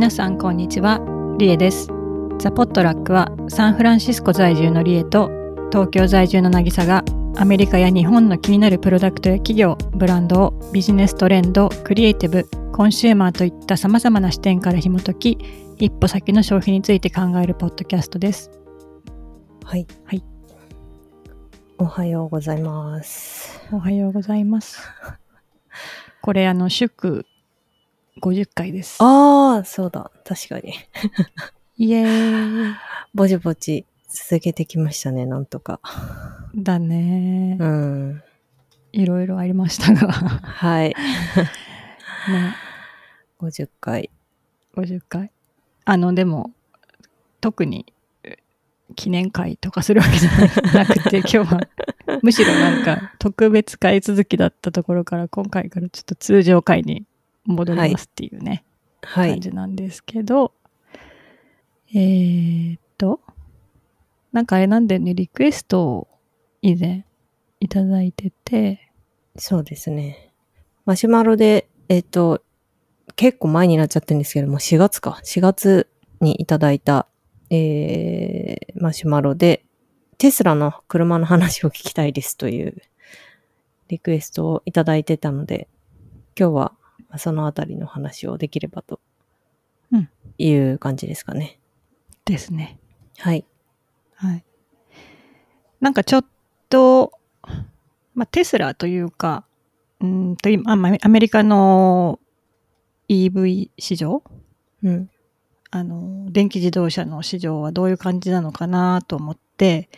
皆さんこんにちはリエですザ・ポットラックはサンフランシスコ在住のリエと東京在住の渚がアメリカや日本の気になるプロダクトや企業ブランドをビジネストレンドクリエイティブコンシューマーといったさまざまな視点から紐解き一歩先の消費について考えるポッドキャストですはい。はい。おはようございます。おはようございますこれあの祝50回ですああ、そうだ。確かに。イエーイ ぼちぼち続けてきましたね、なんとか。だねうん。いろいろありましたがはい。ね50回。50回あのでも特にえ記念会とかするわけじゃなくて 今日はむしろなんか特別会続きだったところから今回からちょっと通常会に戻りますっていうね、はい。感じなんですけどえー、っとなんかあれなんでねリクエストを以前いただいててそうですね。マシュマロで、えっ、と、結構前になっちゃってるんですけども、4月か。4月にいただいた、えー、マシュマロで、テスラの車の話を聞きたいですというリクエストをいただいてたので、今日はまあそのあたりの話をできればとうんいう感じですかね。ですねはい。はい。なんかちょっと、まあ、テスラというか、うーんと今、まあアメリカの EV 市場、うん。あの、電気自動車の市場はどういう感じなのかなと思って、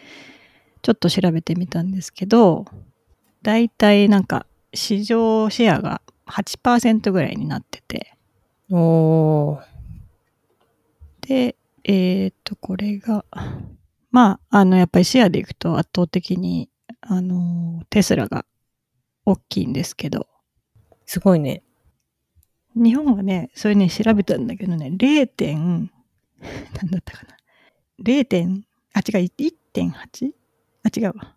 ちょっと調べてみたんですけど、だいたいなんか市場シェアが8%ぐらいになってて、おー。で、えっ、と、これが、まあ、あの、やっぱりシェアでいくと圧倒的に、あの、テスラが大きいんですけど、すごいね。日本はね、それね、調べたんだけどね、0. 点、なんだったかな。0. 点、あ、違う、1.8? あ、違うわ。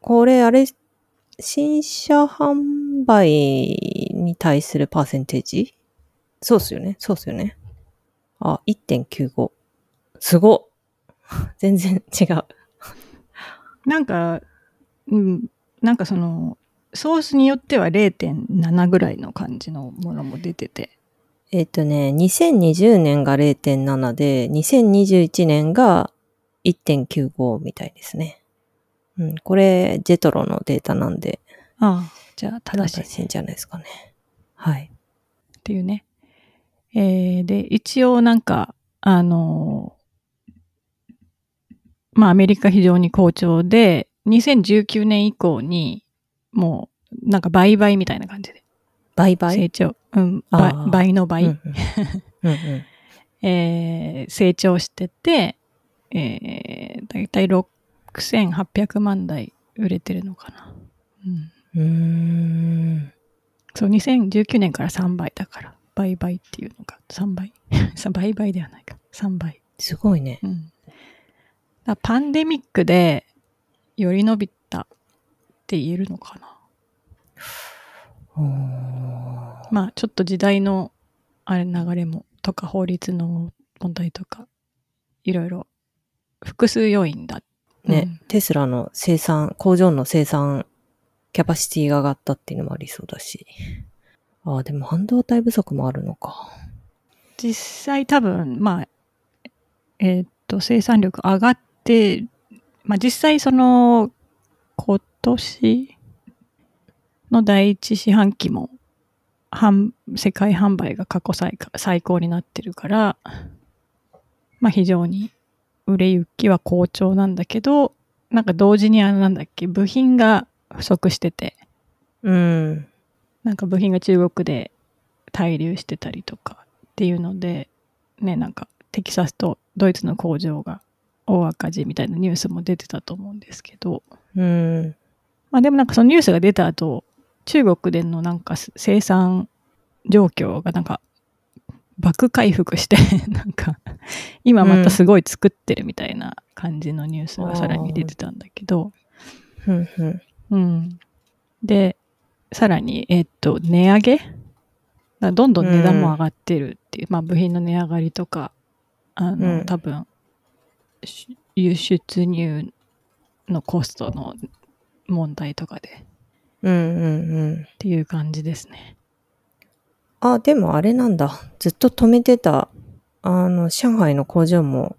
これ、あれ、新車販売に対するパーセンテージ？そうっすよね。そうっすよね。あ、1.95。すごっ 全然違う。なんか、うん、なんかその、ソースによっては0.7ぐらいの感じのものも出てて、えっ、とね、2020年が0.7で、2021年が1.95みたいですね。うん、これ、ジェトロのデータなんで、ああ、じゃあ正しい正しいんじゃないですかね。はい。っていうね。えーで、一応なんか、あのーまあアメリカ非常に好調で、2019年以降に、もう、なんか倍々みたいな感じで売買成長、うん、あ倍の倍、うんうんうんうん えー成長してて、えー、だいたい6800万台売れてるのかな。うん。うーん。そう、2019年から3倍だから、倍々っていうのが3倍。さ倍々ではないか。3倍。すごいね。うん。だパンデミックでより伸びたって言えるのかな。まあ、ちょっと時代のあれ流れも、とか法律の問題とか、いろいろ複数要因だ。ね、テスラの生産、工場の生産キャパシティが上がったっていうのもありそうだし。ああ、でも半導体不足もあるのか。実際多分、まあ、えーっと、生産力上がって、まあ実際その、今年の第一四半期も、世界販売が過去最最高になってるから、まあ非常に売れ行きは好調なんだけど、なんか同時にあのなんだっけ、部品が不足してて、うん。なんか部品が中国で滞留してたりとかっていうので、ね、なんかテキサスとドイツの工場が大赤字みたいなニュースも出てたと思うんですけど、うん。まあでもなんかそのニュースが出た後、中国でのなんか生産状況がなんか爆回復して、なんか今またすごい作ってるみたいな感じのニュースがさらに出てたんだけど、うんうん。うん。で、さらに、えっと、値上げ？らどんどん値段も上がってるっていう、まあ部品の値上がりとか、あの、うん多分、し輸出入のコストの問題とかでっうんうんうん。ていう感じですね。あ、でもあれなんだ。ずっと止めてた、あの、上海の工場も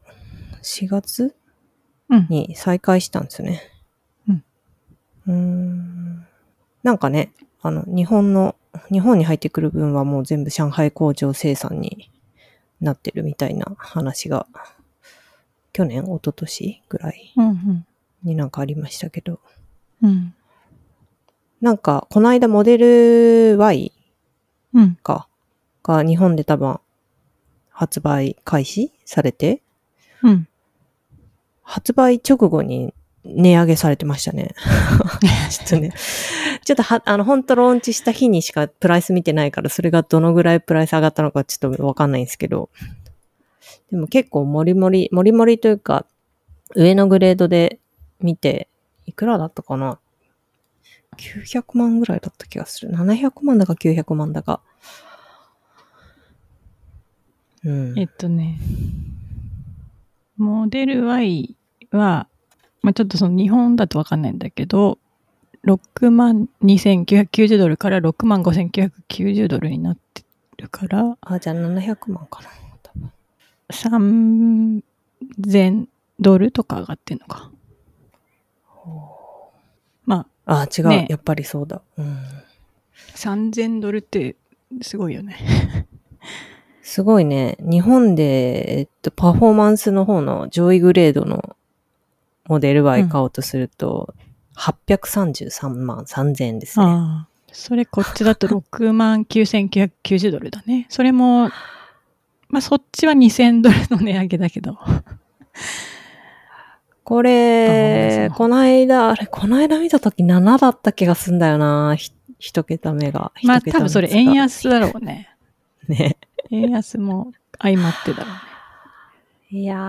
4月？うん。に再開したんですよね。うん。なんかね、あの、日本の、日本に入ってくる分はもう全部上海工場生産になってるみたいな話が、去年、一昨年ぐらいうんうん。になんかありましたけど、うん。なんか、この間モデル Y うん。か、が日本で多分発売開始されて、うん。発売直後に値上げされてましたね。ちょっとね、ちょっとは、あの、本当ローンチした日にしかプライス見てないから、それがどのぐらいプライス上がったのかちょっとわかんないんですけど、でも結構モリモリ、モリモリというか、上のグレードで見て、いくらだったかな ?900 万ぐらいだった気がする。700万だか900万だか。うん。えっとね、モデル Y は、まあ、ちょっとその日本だとわかんないんだけど、6万2990ドルから6万5990ドルになってるから、あ、じゃあ700万かな。多分3000ドルとか上がってんのか。まあ、あ、違う、ねやっぱりそうだ。うん。3000ドルってすごいよね。すごいね。日本で、えっと、パフォーマンスの方の上位グレードのモデル Y 買おうとすると、833万3000円ですね。ああ。それこっちだと6万9990ドルだね。それも、まあそっちは2000ドルの値上げだけど。こあれ、この間、あれ、この間見たとき7だった気がすんだよな。ひ一桁目が。まあ多分それ円安だろうね。ね。円安も相まってだろうね。いやー、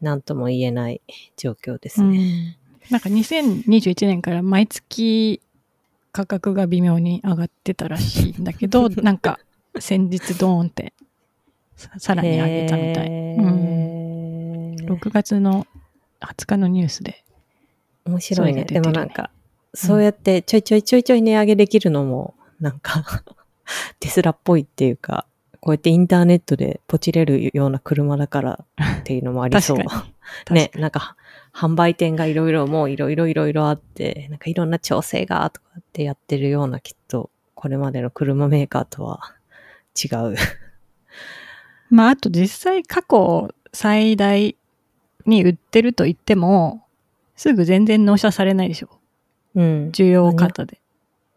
なんとも言えない状況ですね。うん。なんか2021年から毎月価格が微妙に上がってたらしいんだけど、なんか先日ドーンってささらに上げたみたい。へうん、ー6月の20日のニュースで。面白いね。でもなんか、そうやってちょいちょいちょいちょい値上げできるのも、なんか、テスラっぽいっていうか、こうやってインターネットでポチれるような車だからっていうのもありそう。ね、なんか、販売店がいろいろもういろいろいろいろあって、なんかいろんな調整がとかってやってるようなきっと、これまでの車メーカーとは違う。まあ、あと実際過去最大に売ってると言っても、すぐ全然納車されないでしょ。うん。需要方で。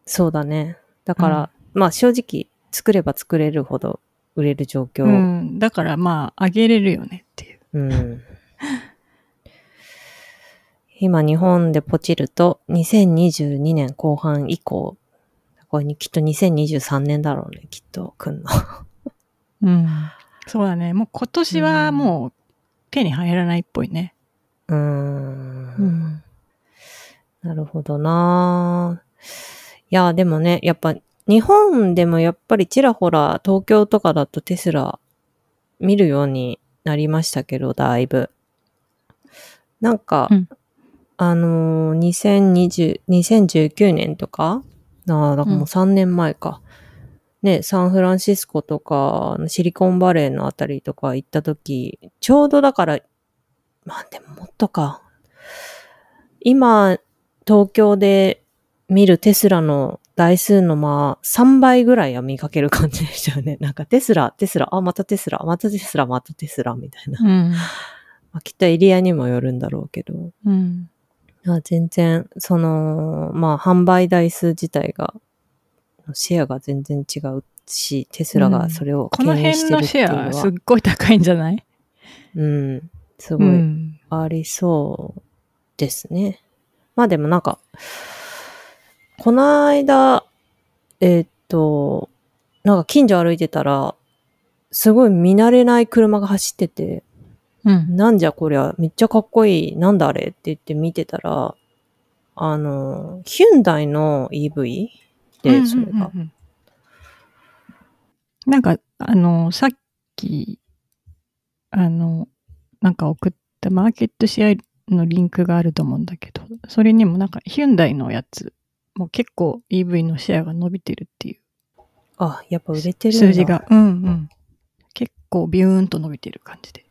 そうだね。だから、まあ正直、作れば作れるほど売れる状況。うん。だからまあ、あげれるよねっていう。うん今日本でポチると2022年後半以降、これにきっと2023年だろうね、きっと来んの。うん。そうだね。もう今年はもう手に入らないっぽいね。うーん。なるほどないや、でもね、やっぱ日本でもやっぱりちらほら東京とかだとテスラ見るようになりましたけど、だいぶ。なんか、うんあのー、2020、2019年とか？ああ、だからもう3年前か。ね、サンフランシスコとか、シリコンバレーのあたりとか行った時、ちょうどだから、まあでももっとか。今、東京で見るテスラの台数のまあ3倍ぐらいは見かける感じでしたよね。なんかテスラ、テスラ、あ、またテスラ、またテスラ、またテスラみたいな。うん。まあ、きっとエリアにもよるんだろうけど。うん。あ全然、その、まあ販売台数自体が、シェアが全然違うし、テスラがそれをこの牽引してる辺のシっていうのは、ェアすっごい高いんじゃない？うん、すうごいん。ありそうですね。まあでもなんか、この間、えーっと、なんか近所歩いてたら、すごい見慣れない車が走ってて、うん。なんじゃこりゃ、めっちゃかっこいい、なんだあれ？って言って見てたら、ああの、ヒュンダイの EV で、それが。うんうんうんうんなんか、あの、さっき、あの、なんか送ったマーケットシェアのリンクがあると思うんだけど、それにもなんかヒュンダイのやつ、もう結構 EV のシェアが伸びてるっていうあ、やっぱ売れてる。数字が、うんうん。結構ビューンと伸びてる感じで。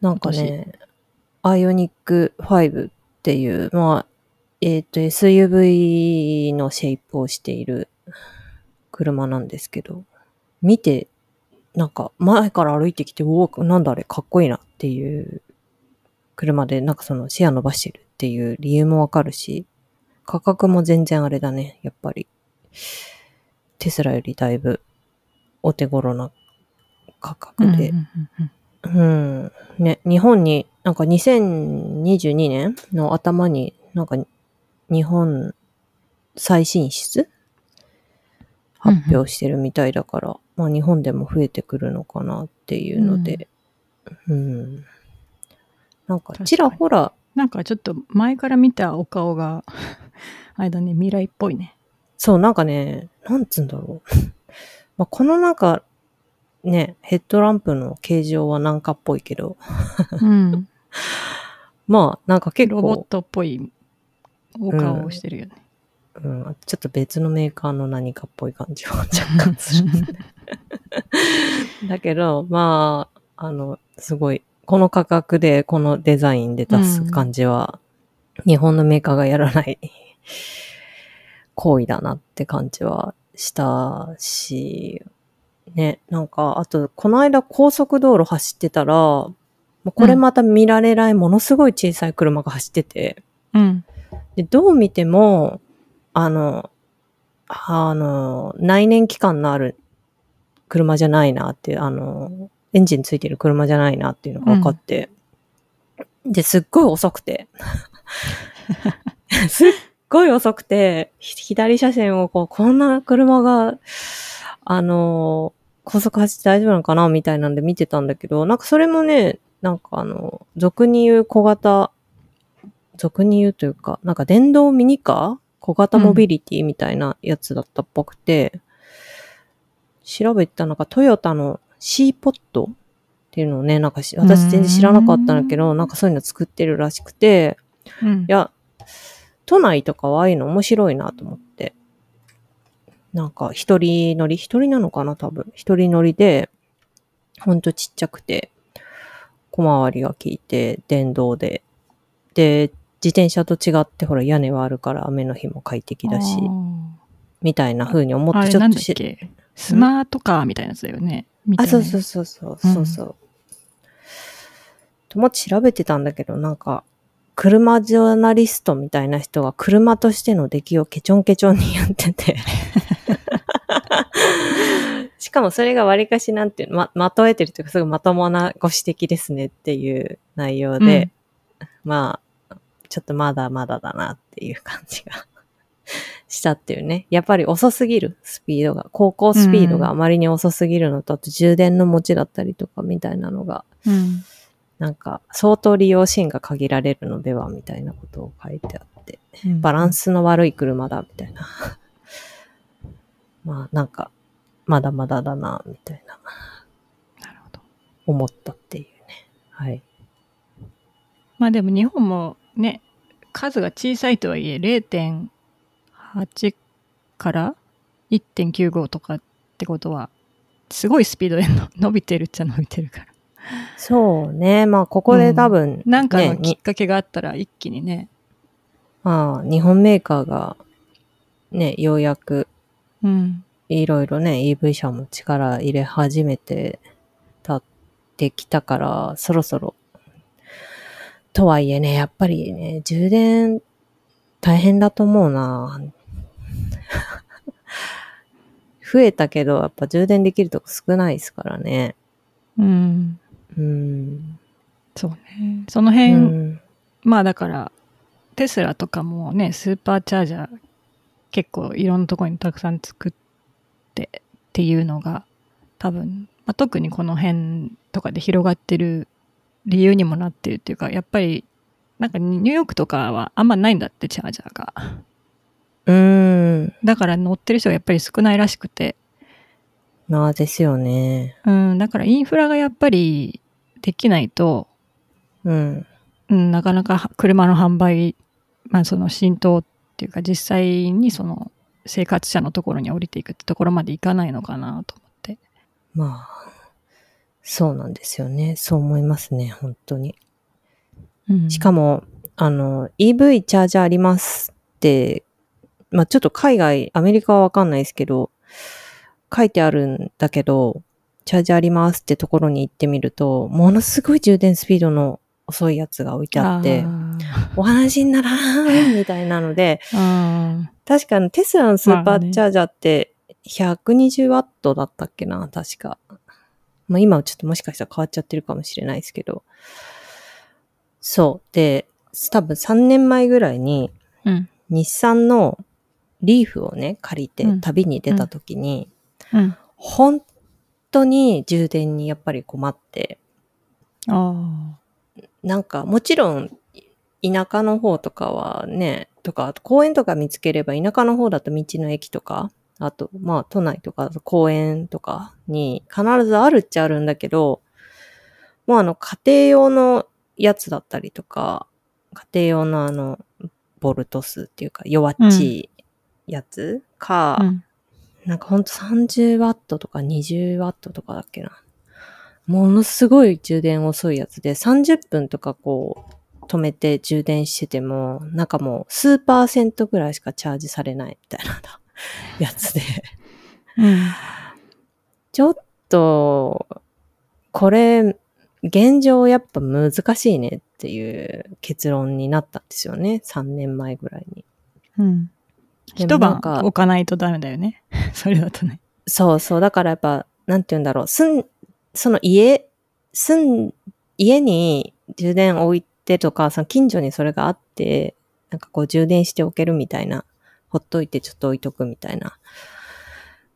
なんかね、アイオニック5っていう、まあ、えっ、と、SUV のシェイプをしている車なんですけど、見て、なんか前から歩いてきて、おお、なんだあれ、かっこいいなっていう車で、なんかそのシェア伸ばしてるっていう理由もわかるし、価格も全然あれだね、やっぱり。テスラよりだいぶお手頃な価格で。うんうんうんうんうん。ね、日本に、なんか2022年の頭になんか日本再進出発表してるみたいだから、まあ日本でも増えてくるのかなっていうので、うん。なんかちらほら、なんかちょっと前から見たお顔が、あれだね、未来っぽいね。そうなんかね、なんつうんだろう。まあこのなんか、ね、ヘッドランプの形状はなんかっぽいけど、うん。まあなんか結ロボッ構、トっぽいお顔をしてるよね。うん、ちょっと別のメーカーの何かっぽい感じは 若干する。だけど、まあ、あの、すごい、この価格でこのデザインで出す感じは、日本のメーカーがやらない行為だなって感じはしたし、ね、なんか、あと、この間高速道路走ってたら、もうこれまた見られないものすごい小さい車が走ってて、うん。で、どう見ても、あの、あの、内燃機関のある車じゃないなって、あの、エンジンついてる車じゃないなっていうのが分かって、で、すっごい遅くて、すっごい遅くて、ひ左車線をこう、こんな車が、あの、高速走って大丈夫なのかなみたいなんで見てたんだけど、なんかそれもね、なんかあの、俗に言う小型俗に言うというか、なんか電動ミニカー？小型モビリティみたいなやつだったっぽくて、調べてたのがトヨタの C ポット？っていうのをね、なんかし私全然知らなかったんだけど、なんかそういうの作ってるらしくて、うん。いや、都内とかはああいうの面白いなと思って。なんか一人乗り、一人なのかな多分。一人乗りで、ほんとちっちゃくて、小回りが効いて、電動で。で、自転車と違ってほら屋根はあるから雨の日も快適だし、みたいな風に思ってちょっとし、だっけ？スマートカーみたいなやつだよね。あ、そうそうそうそう、そうそう。と調べてたんだけど、なんか、車ジャーナリストみたいな人が車としての出来をケチョンケチョンに言ってて。しかもそれが割かしなんていうの、ま、まとえてるというか、すごいまともなご指摘ですねっていう内容で、まあ、ちょっとまだまだだなっていう感じが したっていうね。やっぱり遅すぎる、スピードが。高校スピードがあまりに遅すぎるのと、あと充電の持ちだったりとかみたいなのが、うん。なんか相当利用シーンが限られるのではみたいなことを書いてあって、うんバランスの悪い車だみたいな。まあなんか、まだまだだな、みたいな、なるほど。思ったっていうね。はい。まあでも日本もね、数が小さいとはいえ0.8から1.95とかってことは、すごいスピードでの伸びてるっちゃ伸びてるから。そうね。まあここで多分、なんかのねきっかけがあったら一気にね、まあ日本メーカーがね、ようやくうん。いろいろね、EV 車も力入れ始めてたってきたから、そろそろ。とはいえね、やっぱりね、充電大変だと思うな。増えたけど、やっぱ充電できるとこ少ないですからね。うん。うん。そうね。そのう辺、ん。まあだから、テスラとかもね、スーパーチャージャー結構いろんなところにたくさん作ってっていうのが多分、まあ、特にこの辺とかで広がってる理由にもなってるっていうか、やっぱりなんかニューヨークとかはあんまないんだって、チャージャーが。うーん。だから乗ってる人がやっぱり少ないらしくて。まあですよね。うん、だからインフラがやっぱりできないと、うん。うん、なかなか車の販売、まあその浸透っていうか実際にその生活者のところに降りていくってところまでいかないのかなと思って。まあ、そうなんですよね。そう思いますね、本当に。うん、しかも、あの、EV チャージャーありますって、まあちょっと海外、アメリカはわかんないですけど、書いてあるんだけど、チャージありますってところに行ってみると、ものすごい充電スピードの遅いやつが置いてあって、お話にならんみたいなので、確かにテスラのスーパーチャージャーって120ワットだったっけな、確か。まあ今はちょっともしかしたら変わっちゃってるかもしれないですけど。そう。で、多分3年前ぐらいにうん。日産のリーフをね、借りてうん旅に出た時に、うん。本当に充電にやっぱり困って、あなんかもちろん田舎の方とかはね、とか、あと公園とか見つければ田舎の方だと道の駅とか、あとまあ都内とか公園とかに必ずあるっちゃあるんだけど、もうあの家庭用のやつだったりとか、家庭用のあの、ボルト数っていうか弱っちいやつか、あ。うん。なんかほんと30ワットとか20ワットとかだっけな。ものすごい充電遅いやつで30分とかこう止めて充電してても、なんかもう数パーセントぐらいしかチャージされないみたいな やつで。うん。ちょっと、これ、現状やっぱ難しいねっていう結論になったんですよね。3年前ぐらいに。うん。で一晩置かないとダメだよね。それだとね。そうそう。だからやっぱ、なんて言うんだろう。すん、その家、住ん、家に充電置いてとか、その近所にそれがあって、なんかこう充電しておけるみたいな、ほっといてちょっと置いとくみたいな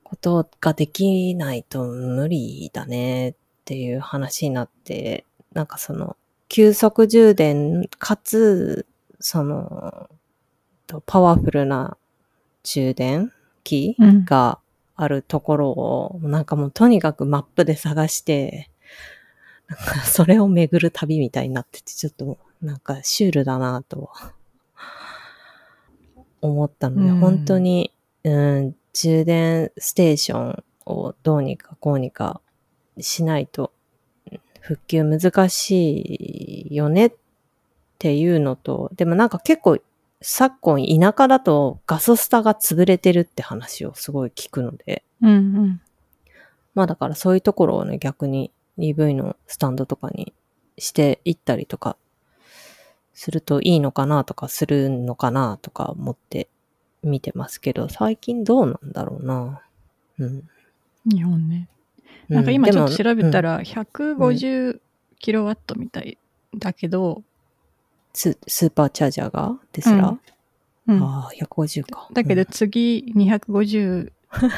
ことができないと無理だねっていう話になって、なんかその、急速充電かつ、その、とパワフルな充電器うん。があるところを、なんかもうとにかくマップで探して、なんか それを巡る旅みたいになってて、ちょっとなんかシュールだなと 思ったので、うん。本当に、うん、充電ステーションをどうにかこうにかしないと復旧難しいよねっていうのと、でもなんか結構昨今田舎だとガソスタが潰れてるって話をすごい聞くので、うんうん。まあだからそういうところをね、逆に EV のスタンドとかにしていったりとかするといいのかなとかするのかなとか思って見てますけど、最近どうなんだろうな。うん。日本ね。なんか今ちょっと調べたら、ら150キロワットみたいだけど、ススーパーチャージャーがテスラ、うんああ、150か。だけどうん次250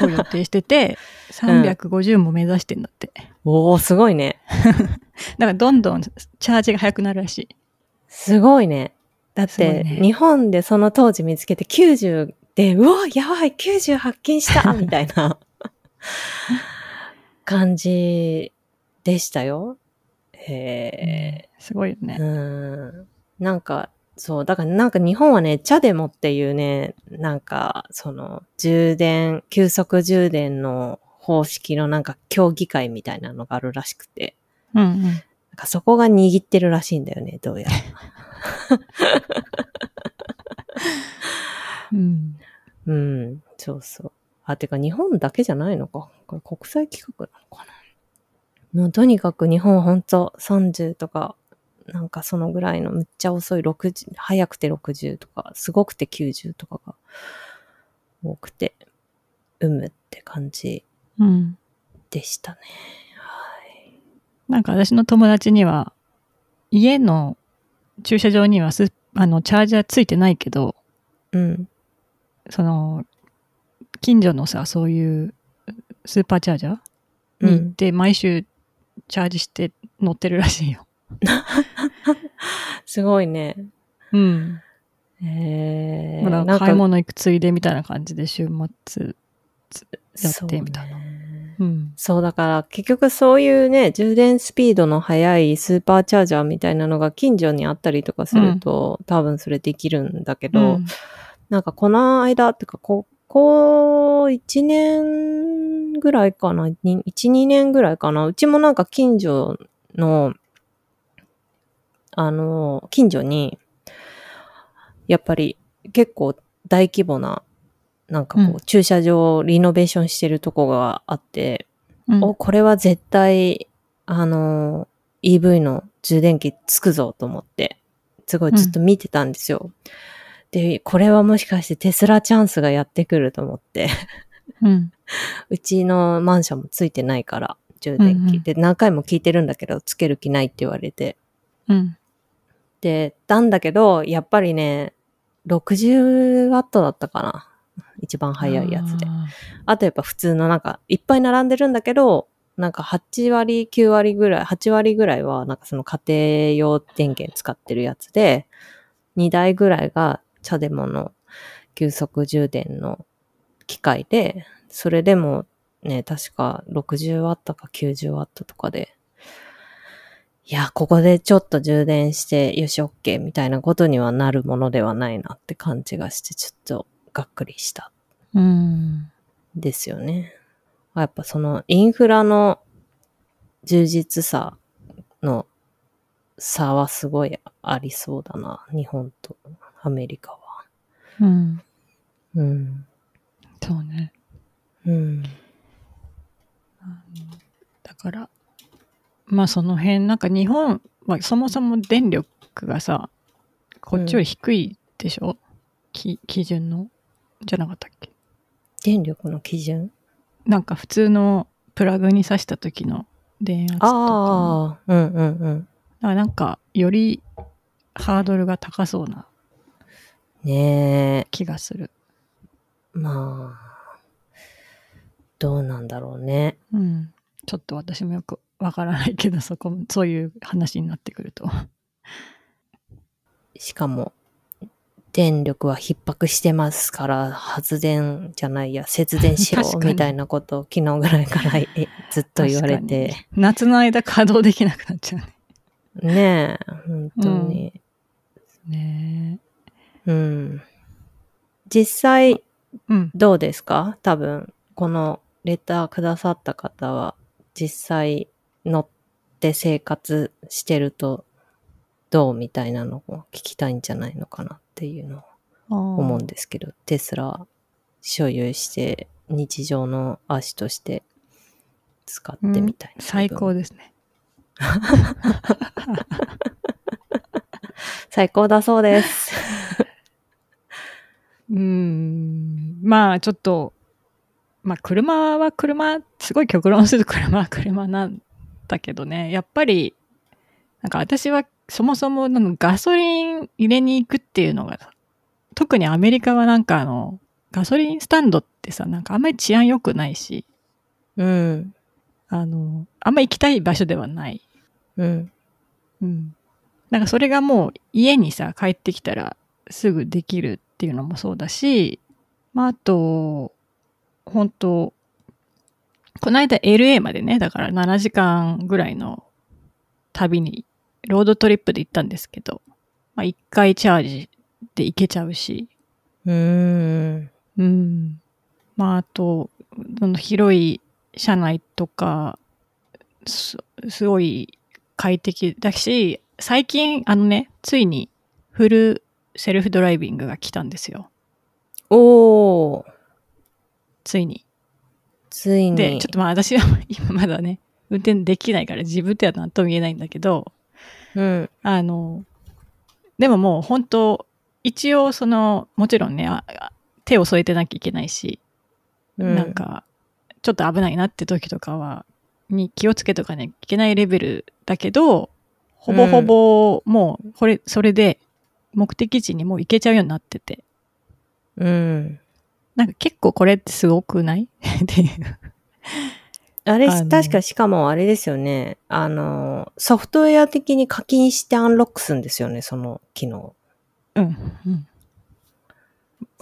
を予定してて、350も目指してんだって。おおすごいね。だからどんどんチャージが早くなるらしい。すごいね。だって、ね日本でその当時見つけて90で、うわ、やばい、90発見した みたいな感じでしたよ。へすごいよえ、ね。うん。なんか、そう、だからなんか日本はね、チャデモっていうね、なんか、その、充電、急速充電の方式のなんか協議会みたいなのがあるらしくて、うんうん。なんかそこが握ってるらしいんだよね、どうやら。うん。うん、そうそう。あ、てか日本だけじゃないのか。これ国際企画なのかな。もうとにかく日本ほんと30とか、なんかそのぐらいのむっちゃ遅い60、早くて60とか、すごくて90とかが多くて、うむって感じうん。でしたね。はい。なんか私の友達には、家の駐車場にはスあのチャージャーついてないけど、うん。その、近所のさ、そういうスーパーチャージャーうん。に行って、毎週チャージして乗ってるらしいよ。すごいね。うん。えー、まあだなんか買い物行くついでみたいな感じで週末。やってみたいなそうん。そう、だから結局そういうね、充電スピードの速いスーパーチャージャーみたいなのが近所にあったりとかすると、多分それできるんだけど、うんなんかこの間っていうか、ここ1年ぐらいかな、に1、2年ぐらいかな、うちもなんか近所の、あの、近所に、やっぱり結構大規模な、なんかこう、うん駐車場をリノベーションしてるとこがあって、うんお、これは絶対、あの、EV の充電器つくぞと思って、すごいずっと見てたんですよ。で、これはもしかしてテスラチャンスがやってくると思って、うん。うちのマンションもついてないから、充電器。うんうんで、何回も聞いてるんだけど、つける気ないって言われて。うん。で、なんだけど、やっぱりね、60ワットだったかな。一番速いやつで。ああとやっぱ普通のなんか、いっぱい並んでるんだけど、なんか8割、9割ぐらい、8割ぐらいは、なんかその家庭用電源使ってるやつで、2台ぐらいが茶デモの急速充電の機械で、それでもね、確か60ワットか90ワットとかで、いや、ここでちょっと充電して、よし、OK みたいなことにはなるものではないなって感じがして、ちょっとがっくりしたーうん。ですよね。やっぱそのインフラの充実さの差はすごいありそうだな。日本とアメリカは。うん。うん。そうね。うん。だから、まあその辺、なんか日本はそもそも電力がさ、こっちより低いでしょ、き基準の？じゃなかったっけ？電力の基準？なんか普通のプラグに挿した時の電圧とかも。ああ、うんうんうん。だからなんか、よりハードルが高そうなねえ、気がする。まあ、どうなんだろうね。うん。ちょっと私もよくわからないけど、そこも、そういう話になってくると。しかも、電力は逼迫してますから、発電じゃないや、節電しろ みたいなことを昨日ぐらいからえ ずっと言われて。夏の間稼働できなくなっちゃうね。ねえ、本当に。ねうん。実際、え。うん。どうですか？多分、このレターくださった方は、実際乗って生活してると、どうみたいなのを聞きたいんじゃないのかなっていうのを思思うんですけど、テスラ所有して日常の足として使ってみたいな、最高ですね。最高だそうです。うーん。まあちょっと、まあ車は車、すごい極論すると車は車なんだけどね、やっぱり、なんか私はそもそもガソリン入れに行くっていうのが、特にアメリカはなんかあの、ガソリンスタンドってさ、なんかあんまり治安良くないし、うん。あの、あんまり行きたい場所ではない。うん。うん。なんかそれがもう家にさ、帰ってきたらすぐできるっていうのもそうだし、まああと、本当この間 LA までね、だから7時間ぐらいの旅に、ロードトリップで行ったんですけど、まあ1回チャージで行けちゃうし、うーん。うん。まああと、その広い車内とか、すすごい快適だし、最近あのね、ついにフルセルフドライビングが来たんですよ。おー。ついに。ついに。で、ちょっとまあ私は今まだね、運転できないから自分では何とも言えないんだけど、うん。あの、でももう本当、一応その、もちろんね、手を添えてなきゃいけないし、うんなんか、ちょっと危ないなって時とかは、に気をつけとかね、いけないレベルだけど、ほぼほぼもう、これ、それで、目的地にもう行けちゃうようになってて、うん。なんか結構これってすごくない？っていう。あれ、あの確かしかもあれですよね。あの、ソフトウェア的に課金してアンロックするんですよね、その機能。うん、うん。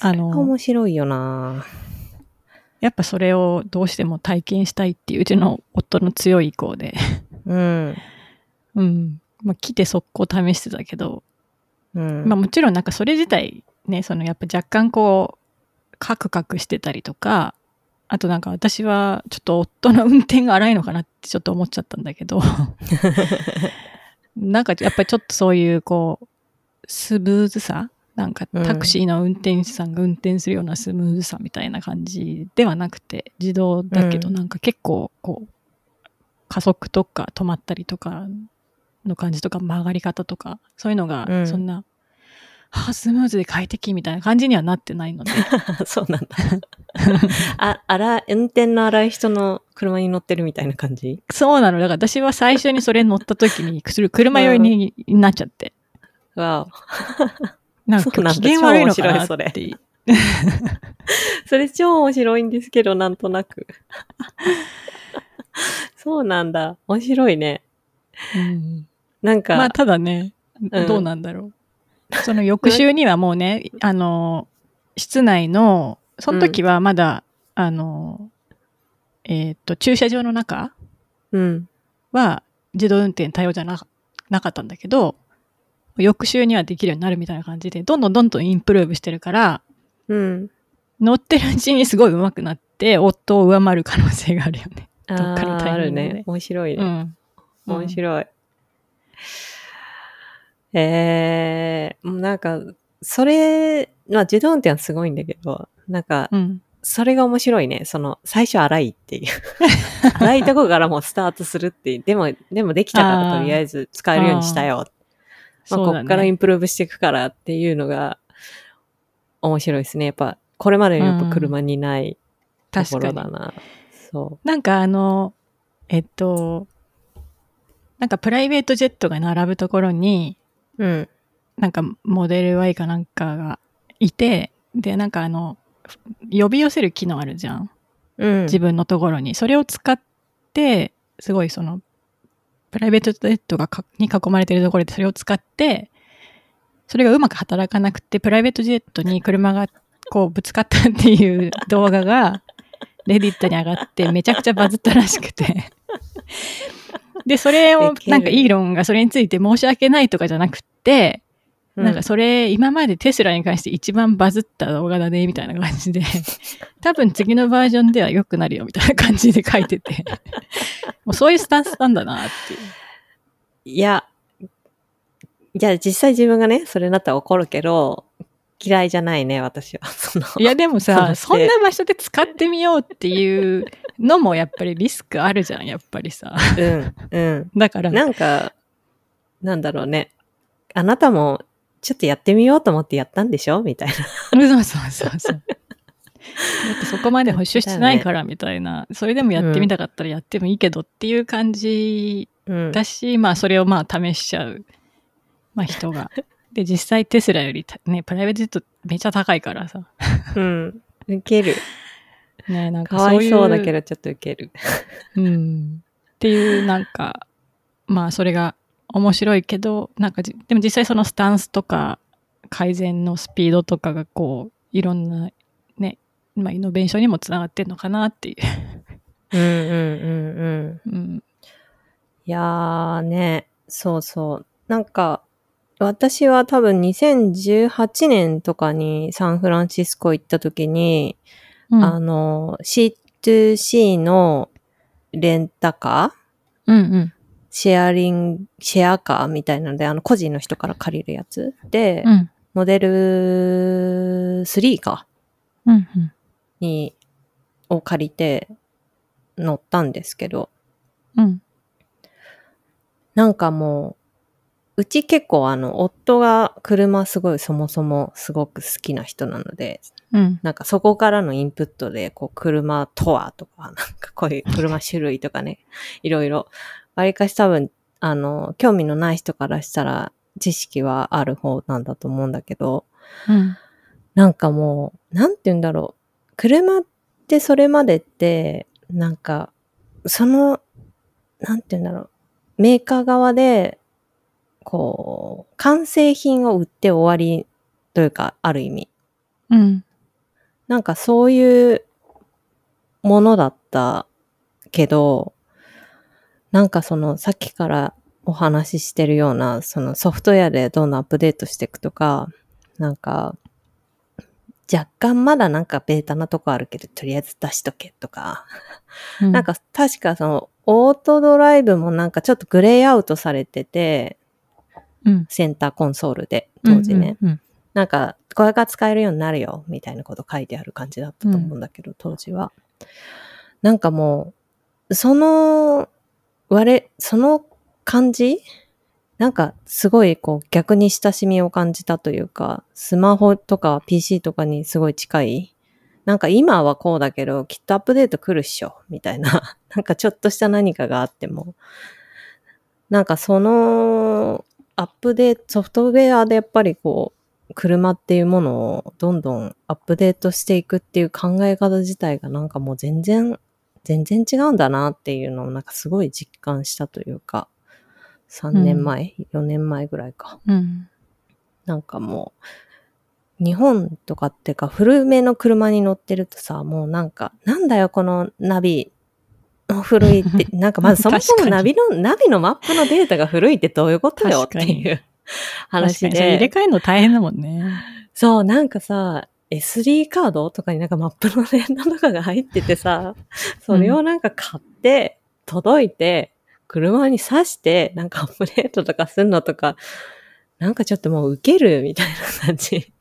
あの、面白いよなやっぱそれをどうしても体験したいっていううちの夫の強い意向で、うん。うん。まあ、来て速攻試してたけど、うん。まあもちろんなんかそれ自体ね、そのやっぱ若干こう、カクカクしてたりとか、あとなんか私はちょっと夫の運転が荒いのかなってちょっと思っちゃったんだけど、なんかやっぱりちょっとそういうこう、スムーズさなんかうんタクシーの運転手さんが運転するようなスムーズさみたいな感じではなくて、自動だけどうんなんか結構こう、加速とか止まったりとかの感じとか曲がり方とか、そういうのがうん。そんな、はあ、スムーズで快適みたいな感じにはなってないので、そうなんだ。あ、荒い、運転の荒い人の車に乗ってるみたいな感じ？そうなの。だから私は最初にそれに乗った時に、車酔いになっちゃって。わ なんそうなんだか機嫌悪いのかな超面白いそれって。それ超面白いんですけど、なんとなく。そうなんだ。面白いね。うんなんか、まあただね、うんどうなんだろう。その翌週にはもうね、あの、室内の、その時はまだ、あの、えーっと、駐車場の中うん。は自動運転対応じゃななかったんだけど、翌週にはできるようになるみたいな感じで、どんどんどんどんインプルーブしてるから、うん。乗ってるうちにすごい上手くなって、夫を上回る可能性があるよね。あどっかのタイミングでね。面白いね。うん。面白い。えー、もうなんか、それ、まあ自動運転はすごいんだけど、なんか、うん。それが面白いね。その、最初荒いっていう。荒いとこからもうスタートするっていう。でも、でもできたからとりあえず使えるようにしたよ。まあ、こっからイね。ンプルーブしていくからっていうのが、面白いですね。やっぱ、これまでのやっぱ車にないとこ。ろだな。そなんかあの、えっと、なんかプライベートジェットが並ぶところに、う。うん。なんかモデル Y かなんかがいて、で、なんかあの、呼び寄せる機能あるじゃん。うん。自分のところに。それを使って、すごいその、プライベートジェットがかに囲まれてるところでそれを使って、それがうまく働かなくて、プライベートジェットに車がこうぶつかったっていう動画が、レディットに上がってめちゃくちゃバズったらしくて。で、それをなんかイーロンがそれについて申し訳ないとかじゃなくって、うなんかそれ、今までテスラに関して一番バズった動画だね、みたいな感じで、多分次のバージョンでは良くなるよ、みたいな感じで書いてて、もうそういうスタンスなんだな、っていう。いや、いや、実際自分がね、それになったら怒るけど、嫌いじゃないね、私は。いや、でもさ、そそんな場所で使ってみようっていうのもやっぱりリスクあるじゃん、やっぱりさ。うん、うん。だから、なんか、なんだろうね。あなたも、ちょっとやってみようと思ってやったんでしょ？みたいそうそうそうそう。だってそこまで保守してないからみたいな、それでもやってみたかったらやってもいいけどっていう感じな。うん。だし、まあそれをまあ試しちゃう、まあ人が。で、実際テスラよりたね、プライベートジェットめちゃ高いからさ。うん。受ける。ね、なんかかそういう。そうだけど、ちょっと受ける。うん。っていうなんか、まあそれが面白いけど、なんかじでも実際そのスタンスとか改善のスピードとかがこう、いろんなね、まあイノベーションにもつながってんのかなっていう。うんうんうんうん。うん。いやーね、そうそう。なんか、私は多分2018年とかにサンフランシスコ行った時に、うん、あの、C2C のレンタカー？うんうん。シェアリング、シェアカーみたいなので、あの、個人の人から借りるやつ？で、うん。モデル3か、うんうん。に、を借りて乗ったんですけど、うん。なんかもう、うち結構あの、夫が車すごいそもそもすごく好きな人なので、うん。なんかそこからのインプットで、こう、車とはとか、なんかこういう車種類とかね、いろいろ、わりかし多分、あの、興味のない人からしたら、知識はある方なんだと思うんだけど、うん。なんかもう、なんて言うんだろう。車ってそれまでって、なんか、その、なんて言うんだろう。メーカー側で、こう、完成品を売って終わりというか、ある意味。うん。なんかそういうものだったけど、なんかそのさっきからお話ししてるような、そのソフトウェアでどんどんアップデートしていくとか、なんか、若干まだなんかベータなとこあるけど、とりあえず出しとけとか、うなん、か確かそのオートドライブもなんかちょっとグレーアウトされてて、うん。センターコンソールで、当時ね。なんか、これが使えるようになるよ、みたいなこと書いてある感じだったと思うんだけど、当時は。なんかもう、その、我、その感じ？なんか、すごい、こう、逆に親しみを感じたというか、スマホとか PC とかにすごい近い？なんか今はこうだけど、きっとアップデート来るっしょ、みたいな。なんかちょっとした何かがあっても。なんかその、アップデート、ソフトウェアでやっぱりこう、車っていうものをどんどんアップデートしていくっていう考え方自体がなんかもう全然、全然違うんだなっていうのをなんかすごい実感したというか、3年前、4年前ぐらいか。うん。なんかもう、日本とかっていうか古めの車に乗ってるとさ、もうなんか、なんだよこのナビ、古いって、なんかまずそもそもナビの、ナビのマップのデータが古いってどういうことよっていう確話かにそれ入れで。替えるの大変だもんね。そう、なんかさ、SD カードとかになんかマップのデータとかが入っててさ、それをなんか買って、届いて、車に挿して、なんかアップデートとかすんのとか、なんかちょっともう受けるみたいな感じ。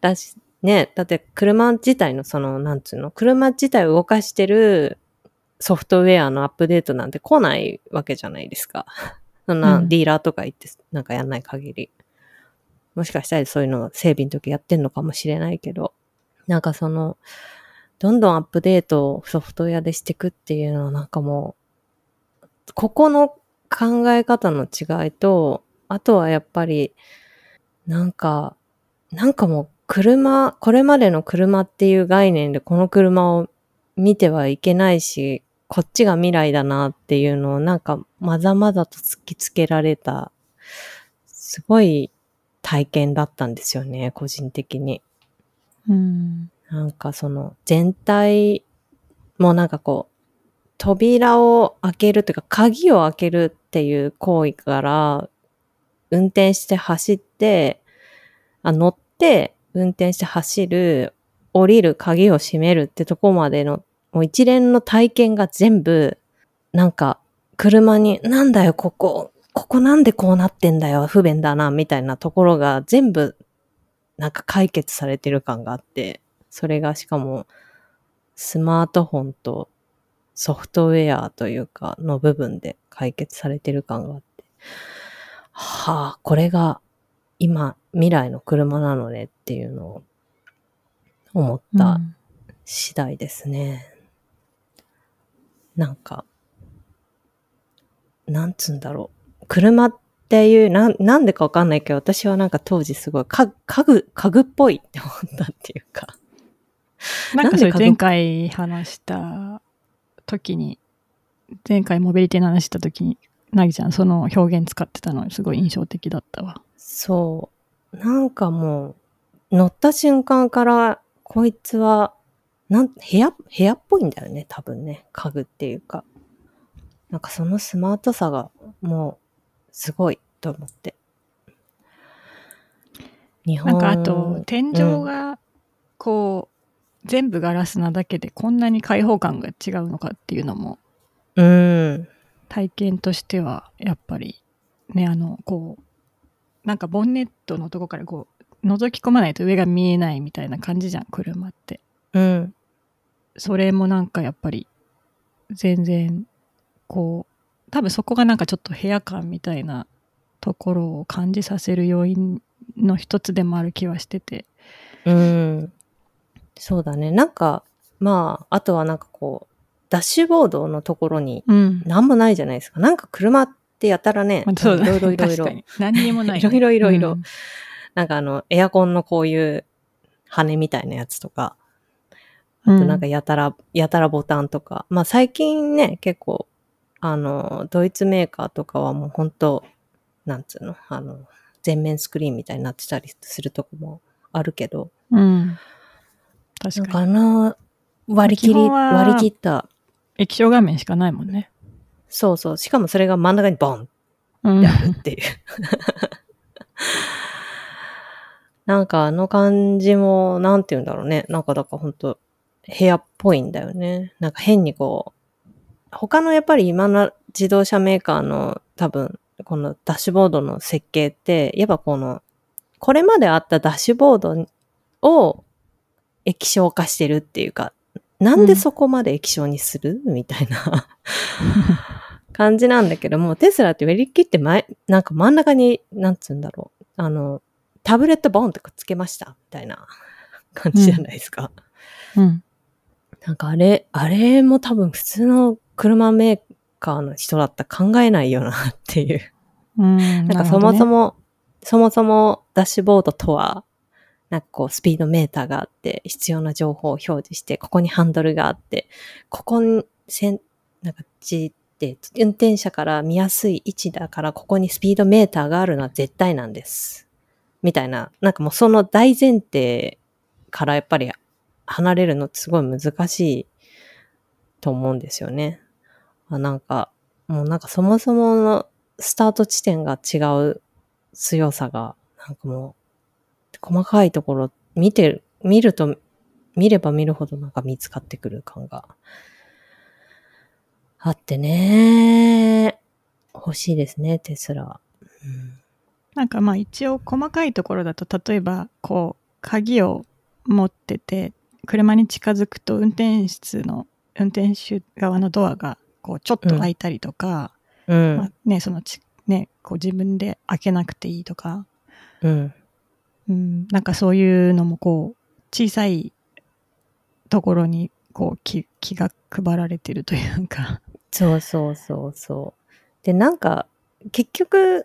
だし、ね、だって車自体のその、なんつうの、車自体を動かしてるソフトウェアのアップデートなんて来ないわけじゃないですか。そんなうんディーラーとか行ってなんかやんない限り。もしかしたらそういうの整備の時やってんのかもしれないけど、なんかその、どんどんアップデートをソフトウェアでしていくっていうのはなんかもう、ここの考え方の違いと、あとはやっぱり、なんか、なんかもう車、これまでの車っていう概念でこの車を見てはいけないし、こっちが未来だなっていうのをなんかまざまざと突きつけられた、すごい体験だったんですよね、個人的に。うん。なんかその全体もなんかこう、扉を開けるというか鍵を開けるっていう行為から、運転して走って、あ乗って運転して走る、降りる、鍵を閉めるってとこまでの、もう一連の体験が全部、なんか車に、なんだよここ、ここなんでこうなってんだよ、不便だな、みたいなところが全部、なんか解決されてる感があって、それがしかも、スマートフォンとソフトウェアというか、の部分で解決されてる感があって、はあ、これが今、未来の車なのねっていうのを思ったうん次第ですね。なんか、なんつうんだろう。車っていう、なん、なんでかわかんないけど、私はなんか当時すごい、か、家具、家具っぽいって思ったっていうか。なんかそれ前回話した時に、前回モビリティの話した時に、なぎちゃんその表現使ってたのすごい印象的だったわ。そう。なんかもう、乗った瞬間から、こいつは、なん、部屋、部屋っぽいんだよね、多分ね。家具っていうか。なんかそのスマートさが、もう、すごい、と思って。日本なんかあと天井がこう、全部ガラスなだけでこんなに開放感が違うのかっていうのもうん。体験としてはやっぱりねあのこうなんかボンネットのとこからこう覗き込まないと上が見えないみたいな感じじゃん車ってうん。それもなんかやっぱり全然こう多分そこがなんかちょっと部屋感みたいなところを感じさせる要因の一つでもある気はしててうん。そうだね。なんか、まあ、あとはなんかこう、ダッシュボードのところにうんなんもないじゃないですか。なんか車ってやたらね、いろいろいろいろ何にもない、いろいろいろいろうん。なんかあの、エアコンのこういう羽みたいなやつとか、あとなんかやたら、やたらボタンとか。まあ最近ね、結構、あの、ドイツメーカーとかはもう本当なんつうの？あの、全面スクリーンみたいになってたりするとこもあるけど、うん。確かかに。あの、割り切り、割り切った、液晶画面しかないもんね。そうそう、しかもそれが真ん中にボンうんってあるっていう。なんかあの感じも、なんて言うんだろうね。なんかだから本当部屋っぽいんだよね。なんか変にこう、他のやっぱり今の自動車メーカーの多分、このダッシュボードの設計って、やっぱこの、これまであったダッシュボードを液晶化してるっていうか、なんでそこまで液晶にする？みたいな 感じなんだけども、テスラって割り切って前、なんか真ん中に、なんつうんだろう、あの、タブレットボンってくっつけました、みたいな 感じじゃないですか。うん。なんかあれ、あれも多分普通の車メーカーの人だったら考えないよなっていう。うん。なんかそもそも。も、そもそもダッシュボードとは、なんかこうスピードメーターがあって、必要な情報を表示して、ここにハンドルがあって、ここにせん、なんか運転者から見やすい位置だから、ここにスピードメーターがあるのは絶対なんです。みたいな、なんかもうその大前提からやっぱり離れるのってすごい難しいと思うんですよね。あなんか、もうなんかそもそものスタート地点が違う強さが、なんかもう、細かいところ見てる、見ると、見れば見るほどなんか見つかってくる感があってね。欲しいですね、テスラ。うんなんかまあ一応細かいところだと例えばこう鍵を持ってて車に近づくと運転室の運転手側のドアがこうちょっと開いたりとか、うん。まあねそのちねこう自分で開けなくていいとか、うん。うん、なんかそういうのもこう小さいところにこう気気が配られてるというか。そうそうそうそう。で、なんか、結局、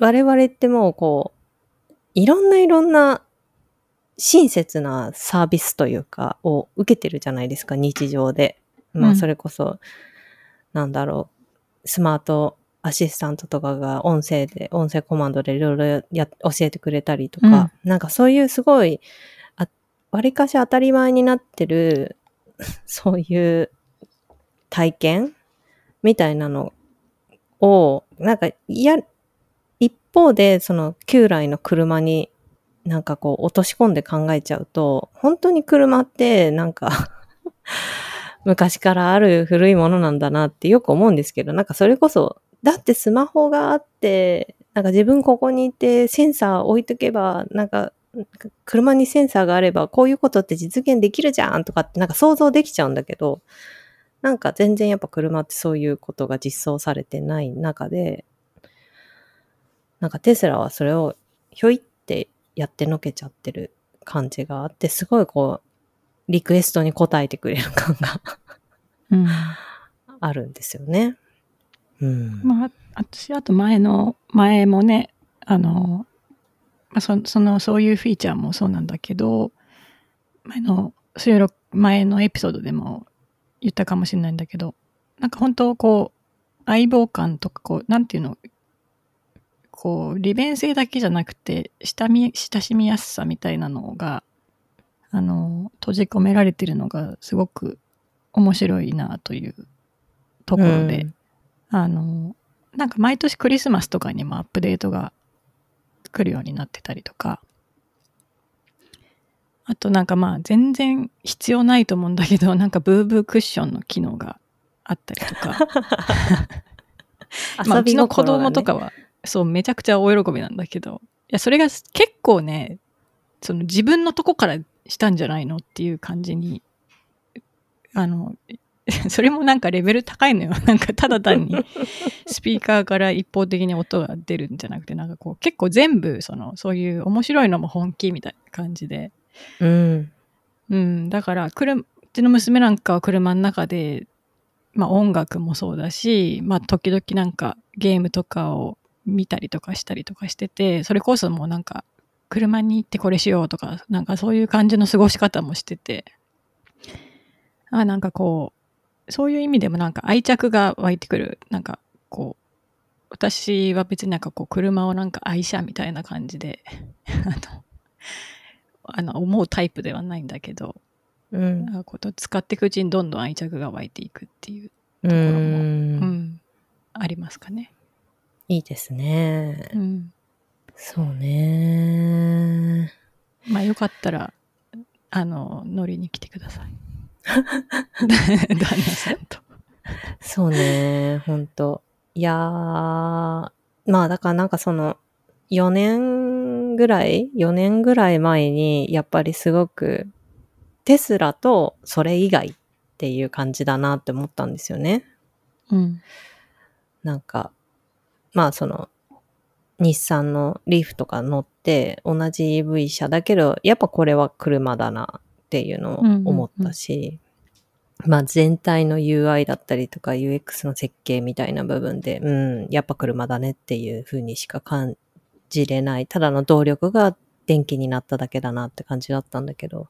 我々ってもうこう、いろんないろんな親切なサービスというか、を受けてるじゃないですか、日常で。まあ、うんそれこそ、なんだろう、スマートアシスタントとかが音声で、音声コマンドでいろいろや、教えてくれたりとか、なんかそういうすごい、あ、割かし当たり前になってる、そういう体験みたいなのを、なんか、や、一方で、その、旧来の車に、なんかこう、落とし込んで考えちゃうと、本当に車って、なんか、昔からある古いものなんだなってよく思うんですけど、なんかそれこそ、だってスマホがあって、なんか自分ここにいてセンサー置いとけば、なんか、車にセンサーがあれば、こういうことって実現できるじゃんとかって、なんか想像できちゃうんだけど、なんか全然やっぱ車ってそういうことが実装されてない中で、なんかテスラはそれをひょいってやってのけちゃってる感じがあって、すごいこう、リクエストに応えてくれる感がうんあるんですよね。うん。まあ、私、あと前の、前もね、あの、まあ、そその、そういうフィーチャーもそうなんだけど、前の収録、前のエピソードでも言ったかもしれないんだけど、なんか本当こう、相棒感とか、こう、なんていうの、こう、利便性だけじゃなくて、親み親しみやすさみたいなのが、あの、閉じ込められてるのが、すごく面白いなというところで、あの、なんか毎年クリスマスとかにもアップデートが来るようになってたりとか、あとなんかまあ全然必要ないと思うんだけど、なんかブーブークッションの機能があったりとか、まあ、うちの子供とかは、そう、めちゃくちゃ大喜びなんだけど、いや、それが結構ね、その自分のとこからしたんじゃないのっていう感じに、あの、それもなんかレベル高いのよ。なんかただ単にスピーカーから一方的に音が出るんじゃなくて、なんかこう結構全部その、そういう面白いのも本気みたいな感じで。うん。うん、だから、車、うちの娘なんかは車の中で、まあ音楽もそうだし、まあ時々なんかゲームとかを見たりとかしたりとかしてて、それこそもうなんか車に行ってこれしようとか、なんかそういう感じの過ごし方もしてて、あ、なんかこう、そういう意味でもなんか愛着が湧いてくる、なんかこう私は別になんかこう車をなんか愛車みたいな感じで。あのあの思うタイプではないんだけど、うん。こう使っていくうちにどんどん愛着が湧いていくっていう、うところもんうんありますかね。いいですねう。ん、そうね。まあよかったらあの乗りに来てください。旦那さんと。そうね、ほんと。いやー、まあだからなんかその、4年ぐらい ?4 年ぐらい前に、やっぱりすごく、テスラとそれ以外っていう感じだなって思ったんですよね。うんなんか、まあその、日産のリーフとか乗って、同じ EV 車だけど、やっぱこれは車だなっていうのを思ったし、まあ全体の UI だったりとか UX の設計みたいな部分で、うん、やっぱ車だねっていう風にしか感じれない。ただの動力が電気になっただけだなって感じだったんだけど、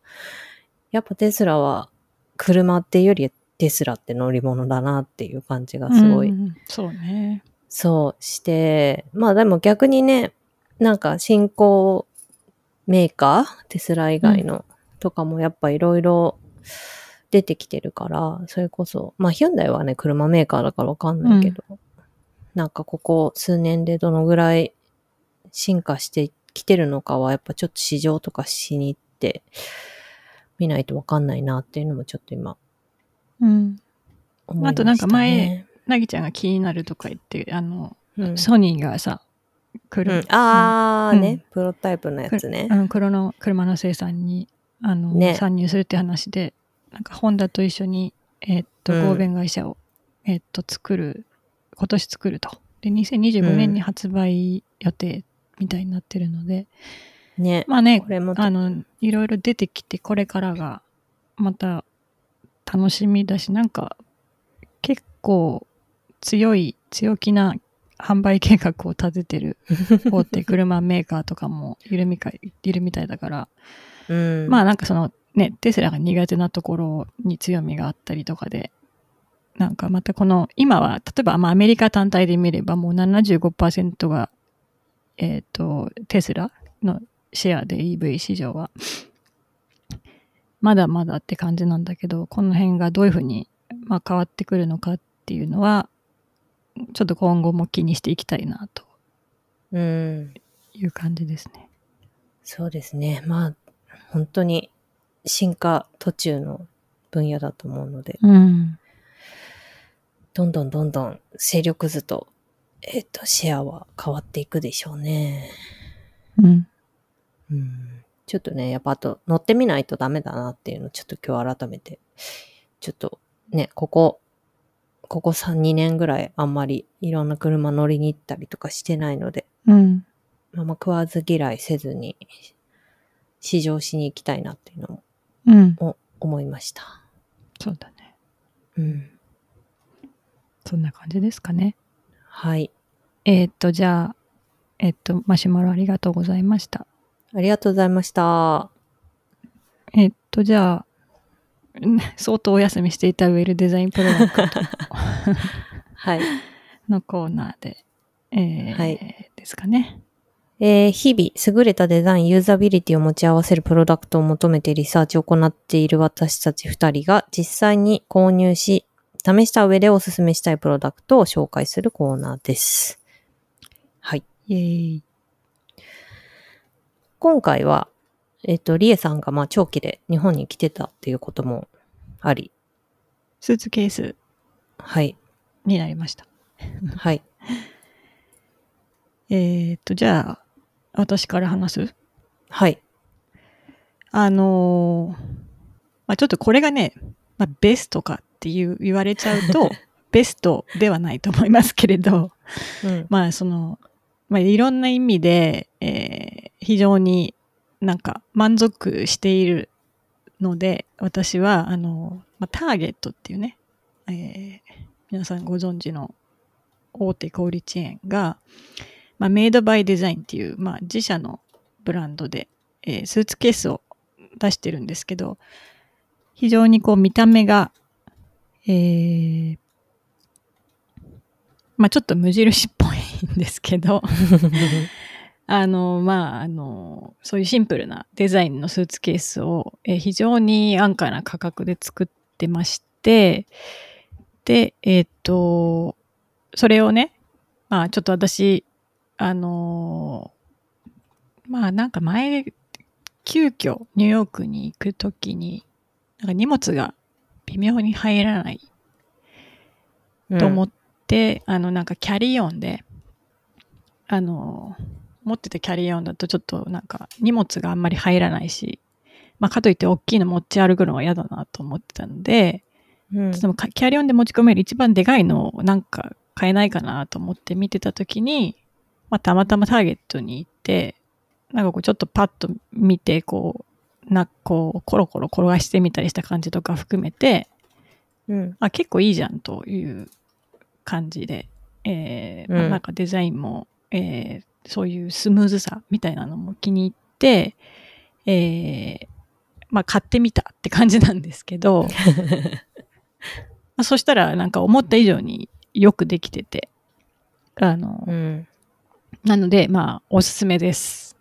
やっぱテスラは車っていうよりテスラって乗り物だなっていう感じがすごいうんそうね。そうして、まあでも逆にね、なんか新興メーカー、テスラ以外の、とかもやっぱいろいろ出てきてるから、それこそ、まあヒュンダイはね、車メーカーだからわかんないけど、なんかここ数年でどのぐらい進化してきてるのかは、やっぱちょっと市場とかしに行って、見ないとわかんないなっていうのもちょっと今うん。思いました、ね。あとなんか前、なぎちゃんが気になるとか言って、あの、うん、ソニーがさ、来る、うん、あーね、うんプロトタイプのやつね。うん、黒の車の生産にあの、ね参入するって話で、なんかホンダと一緒に、えーっと、うん合弁会社を、えーっと、作る、今年作ると。で、2025年に発売予定みたいになってるので、ね。まあねこ、れも、あの、いろいろ出てきて、これからが、また楽しみだし、なんか、結構強い、強気な販売計画を立ててる 大手車メーカーとかもいるみかいいるみたいだから、うん、まあなんかそのね、テスラが苦手なところに強みがあったりとかで、なんかまたこの、今は、例えばまあアメリカ単体で見ればもう75%が、えっ、と、テスラのシェアで EV 市場は、まだまだって感じなんだけど、この辺がどういうふうに、まあ、変わってくるのかっていうのは、ちょっと今後も気にしていきたいなとうん。いう感じですね。そうですね。まあ、本当に進化途中の分野だと思うので、うん。どんどんどんどん勢力図と、えっ、と、シェアは変わっていくでしょうね。うん。うん。ちょっとね、やっぱあと乗ってみないとダメだなっていうのをちょっと今日改めて、ちょっとね、ここ、ここ3、2年ぐらいあんまりいろんな車乗りに行ったりとかしてないので、うん。まあ、まあ食わず嫌いせずに試乗しに行きたいなっていうのもうん。お思いました。そうだね。うん。そんな感じですかね。はい。えーっと、じゃあ、えっと、マシュマロありがとうございました。ありがとうございました。えっと、じゃあ、うん相当お休みしていたウェルデザインプロダクトはい。のコーナーで、えーはいですかね。えー日々、優れたデザイン、ユーザビリティを持ち合わせるプロダクトを求めてリサーチを行っている私たち二人が実際に購入し、試した上でおすすめしたいプロダクトを紹介するコーナーです。はい。イイ。今回は、えっ、と、リエさんがまあ長期で日本に来てたっていうこともあり、スーツケースはい。になりました。はい。えーっと、じゃあ、私から話す？はい。あのーまあ、ちょっとこれがね、まあ、ベストかっていう言われちゃうと、ベストではないと思いますけれど、うん。まあその、まあいろんな意味で、えー非常になんか満足しているので、私は、あの、まあ、ターゲットっていうね、えー皆さんご存知の大手小売チェーンが、まあ、メイドバイデザインっていう、まあ、自社のブランドで、えースーツケースを出してるんですけど、非常にこう見た目が、えーまあちょっと無印っぽいんですけど、あの、まあ、あの、そういうシンプルなデザインのスーツケースを、えー非常に安価な価格で作ってまして、で、えっ、と、それをね、まあ、ちょっと私、あの、まあ、なんか前、急遽ニューヨークに行くときに、なんか荷物が微妙に入らないと思っって、あのなんかキャリーオンであの持っててキャリーオンだとちょっとなんか荷物があんまり入らないし、まあ、かといって大きいの持ち歩くのは嫌だなと思ってたので、うんでもかキャリーオンで持ち込める一番でかいのをなんか買えないかなと思って見てた時に、まあ、たまたまターゲットに行ってなんかこうちょっとパッと見てこうなこうコロコロ転がしてみたりした感じとか含めてうん。あ結構いいじゃんという感じで、えーまあうんなんかデザインも、えーそういうスムーズさみたいなのも気に入って、えーまあ、買ってみたって感じなんですけど まあそしたらなんか思った以上によくできててあの、うん。なので、まあ、おすすめです。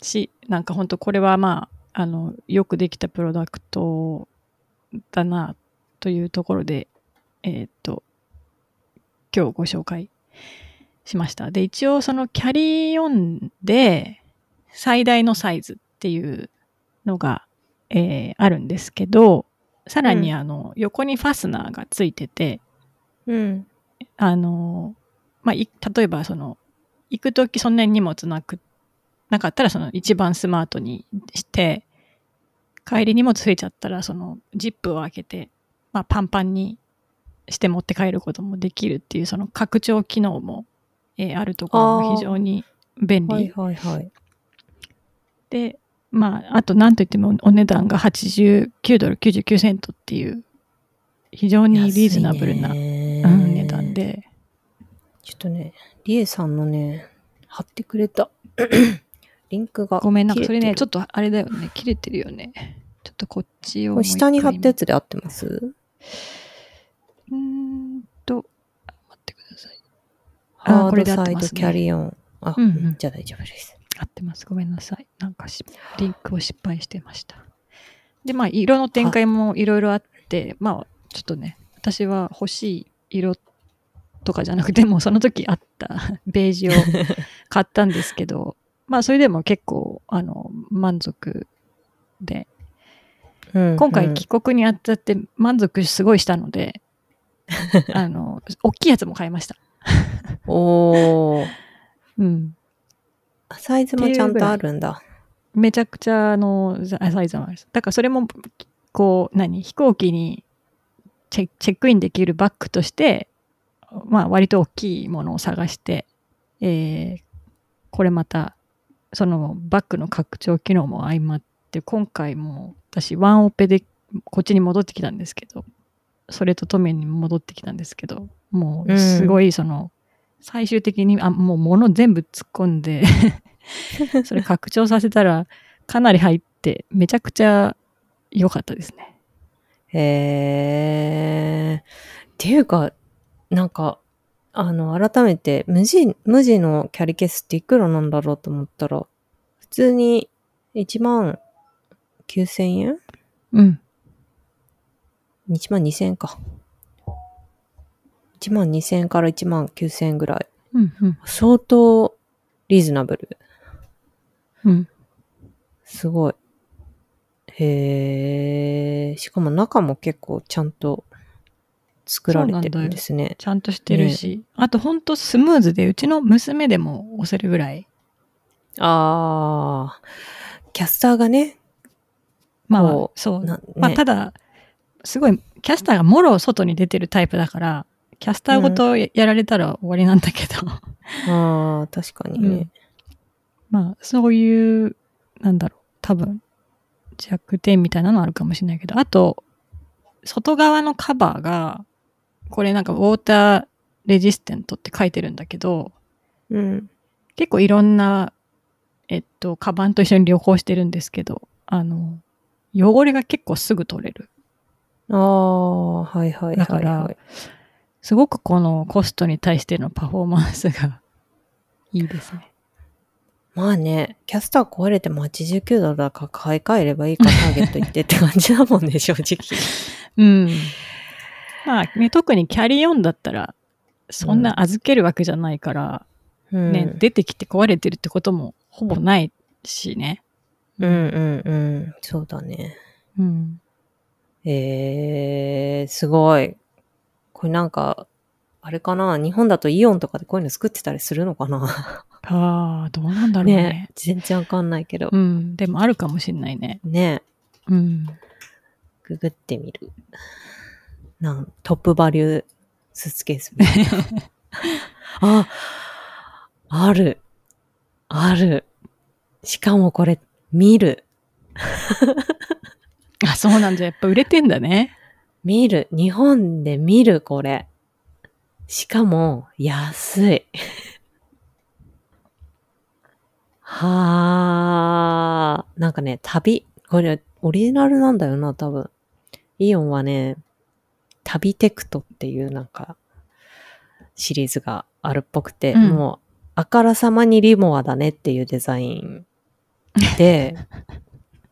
し、なんか本当これはまあ、あの、よくできたプロダクトだな、というところで、えーっと、今日ご紹介しました。で、一応そのキャリーオンで最大のサイズっていうのが、えーあるんですけど、さらにうんあの、横にファスナーがついてて、うん。あの、まあ、い例えばその、行くときそんなに荷物なく、なかったらその一番スマートにして、帰り荷物増えちゃったらそのジップを開けて、まあ、パンパンにして持って帰ることもできるっていうその拡張機能も、えーあるところも非常に便利。はいはいはい。で、まあ、あと何といってもお値段が89ドル99セントっていう非常にリーズナブルな、うん、値段。で、ちょっとね、リエさんのね、貼ってくれた リンクが。ごめん、なんかそれね、ちょっっとあれだよね、切れてるよね。ちょっとこっちを下に貼ったやつで合ってますうーんと、あ待ってください。ハーこれでドサイド合ってますねキャリーオン。あ、うんうんじゃあ大丈夫です。合ってます。ごめんなさい。なんかし、リンクを失敗してました。で、まあ、色の展開もいろいろあって、まあ、ちょっとね、私は欲しい色とかじゃなくても、その時あった ベージュを買ったんですけど、まあ、それでも結構、あの、満足で、うん今回帰国にあたって満足すごいしたので、あの、大きいやつも買いました。おー。うん。サイズもちゃんとあるんだ。めちゃくちゃ、あの、ザサイズもある。だからそれも、こう、何飛行機にチェチェックインできるバッグとして、まあ、割と大きいものを探して、えーこれまた、そのバッグの拡張機能も相まって、今回も私、ワンオペでこっちに戻ってきたんですけど、それとトメに戻ってきたんですけど、もう、すごい、その、最終的に、あ、もう物全部突っ込んで、それ拡張させたら、かなり入って、めちゃくちゃ良かったですね。へー。っていうか、なんか、あの、改めて、無地、無地のキャリケースっていくらなんだろうと思ったら、普通に1万9000円？うん。?1 万2000円か。1万2000円から1万9000円ぐらい。うん、うん、相当リーズナブル。うん。すごい。へー。しかも中も結構ちゃんと作られてるんですね。ちゃんとしてるし、あとほんとスムーズで、うちの娘でも押せるぐらい。あー。キャスターがね、まあそう。なねまあ、ただ、すごい、キャスターがもろ外に出てるタイプだから、キャスターごとややられたら終わりなんだけど、あー、確かにね。まあ、そういう、なんだろう、多分、弱点みたいなのあるかもしれないけど、あと、外側のカバーが、これなんかウォーターレジステントって書いてるんだけど、うん。結構いろんな、えっと、カバンと一緒に旅行してるんですけど、あの、汚れが結構すぐ取れる。あー、はいはいはい、だからはい。すごくこのコストに対してのパフォーマンスが いいですね。まあね、キャスター壊れても89ドルだから買い替えればいいかターゲット行ってって感じだもんね、正直。うん。まあ、ね、特にキャリーオンだったら、そんな預けるわけじゃないから、うん、ね、出てきて壊れてるってこともほぼないしね。うんうんうん。そうだね。うん。えー、すごい。これなんか、あれかな？日本だとイオンとかでこういうの作ってたりするのかな？ああ、どうなんだろうね。ね全然わかんないけど。うん。でもあるかもしんないね。ねうん。ググってみる。なん、トップバリュースーツケース。あ、ある。ある。しかもこれ、見る。あ、そうなんじゃ。やっぱ売れてんだね。見る。日本で見る、これ。しかも、安い。はー。なんかね、旅。これ、オリジナルなんだよな、多分。イオンはね、旅テクトっていうなんか、シリーズがあるっぽくて、うんもう、あからさまにリモアだねっていうデザインで、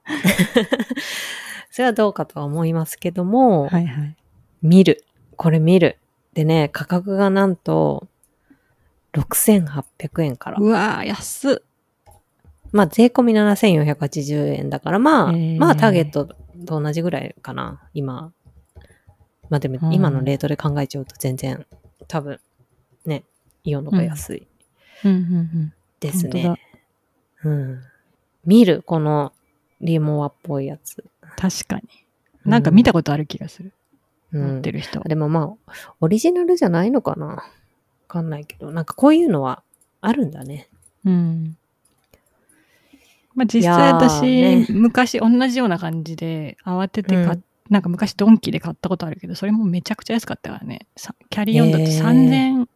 それはどうかとは思いますけども、はいはい。見る。これ見る。でね、価格がなんと、6800円からう。わー、安っ。まあ、税込み7480円だから、まあ、えーまあ、ターゲットと同じぐらいかな、今。まあでもう、ん今のレートで考えちゃうと全然、多分、ね、イオンの方が安いうんうんうん。ですね。うん。見る、この、リモアっぽいやつ。確かに。なんか見たことある気がする。うん持って。る人。でもまあ、オリジナルじゃないのかなわかんないけど、なんかこういうのはあるんだね。うん。まあ実い際私、ね昔同じような感じで慌てて買っ、うんなんか昔ドンキで買ったことあるけど、それもめちゃくちゃ安かったからね。さキャリーオンだとへー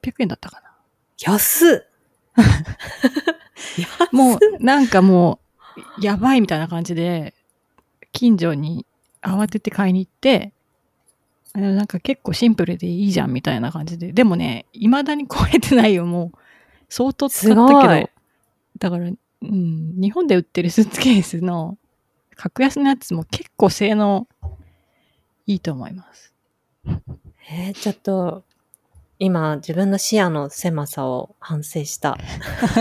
3800円だったかな。安っ 安っもうなんかもう、やばいみたいな感じで、近所に慌てて買いに行って、なんか結構シンプルでいいじゃんみたいな感じで。でもね、未だに壊れてないよ、もう。相当使ったけど。だから、うん、日本で売ってるスーツケースの格安のやつも結構性能いいと思います。えー、ちょっと、今、自分の視野の狭さを反省した。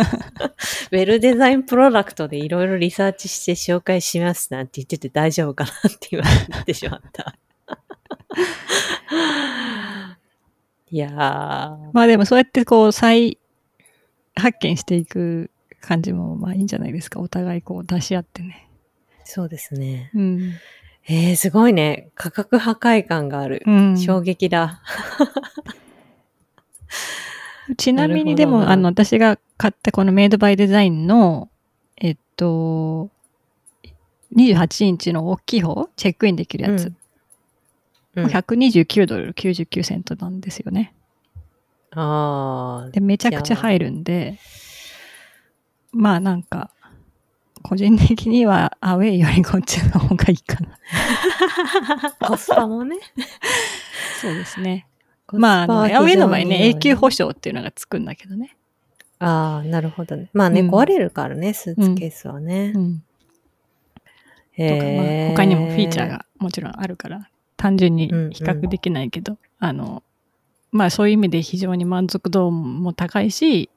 ウェルデザインプロダクトでいろいろリサーチして紹介しますなんて言ってて大丈夫かなって言われてしまった。いやー、まあでもそうやってこう再発見していく感じもまあいいんじゃないですか。お互いこう出し合ってね。そうですね。うん。えー、すごいね。価格破壊感がある。うん、衝撃だ。ちなみにでも、あの、私が買ったこのメイドバイデザインの、えっと、28インチの大きい方、チェックインできるやつ、うん129ドル99セントなんですよね。あーで、めちゃくちゃ入るんで、まあなんか、個人的にはアウェイよりこっちの方がいいかな。コスパもね。そうですね。まあ、アウェイの場合ね、永久保証っていうのがつくんだけどね。ああ、なるほどね。まあね、うん壊れるからね、スーツケースはねう。ん。とか、まへーあ、他にもフィーチャー。がもちろんあるから、単純に比較できないけど、あの、まあそういう意味で非常に満足度も高いし、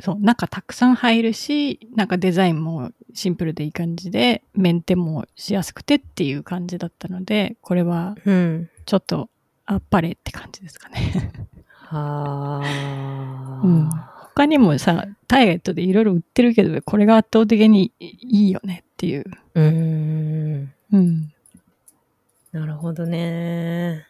そう、中たくさん入るし、なんかデザインもシンプルでいい感じで、メンテもしやすくてっていう感じだったので、これはうん。ちょっとあっぱれって感じですかね。はあ。うん他にもさ、ターゲットでいろいろ売ってるけど、これが圧倒的にいいよねっていう。うーん。うん。なるほどね。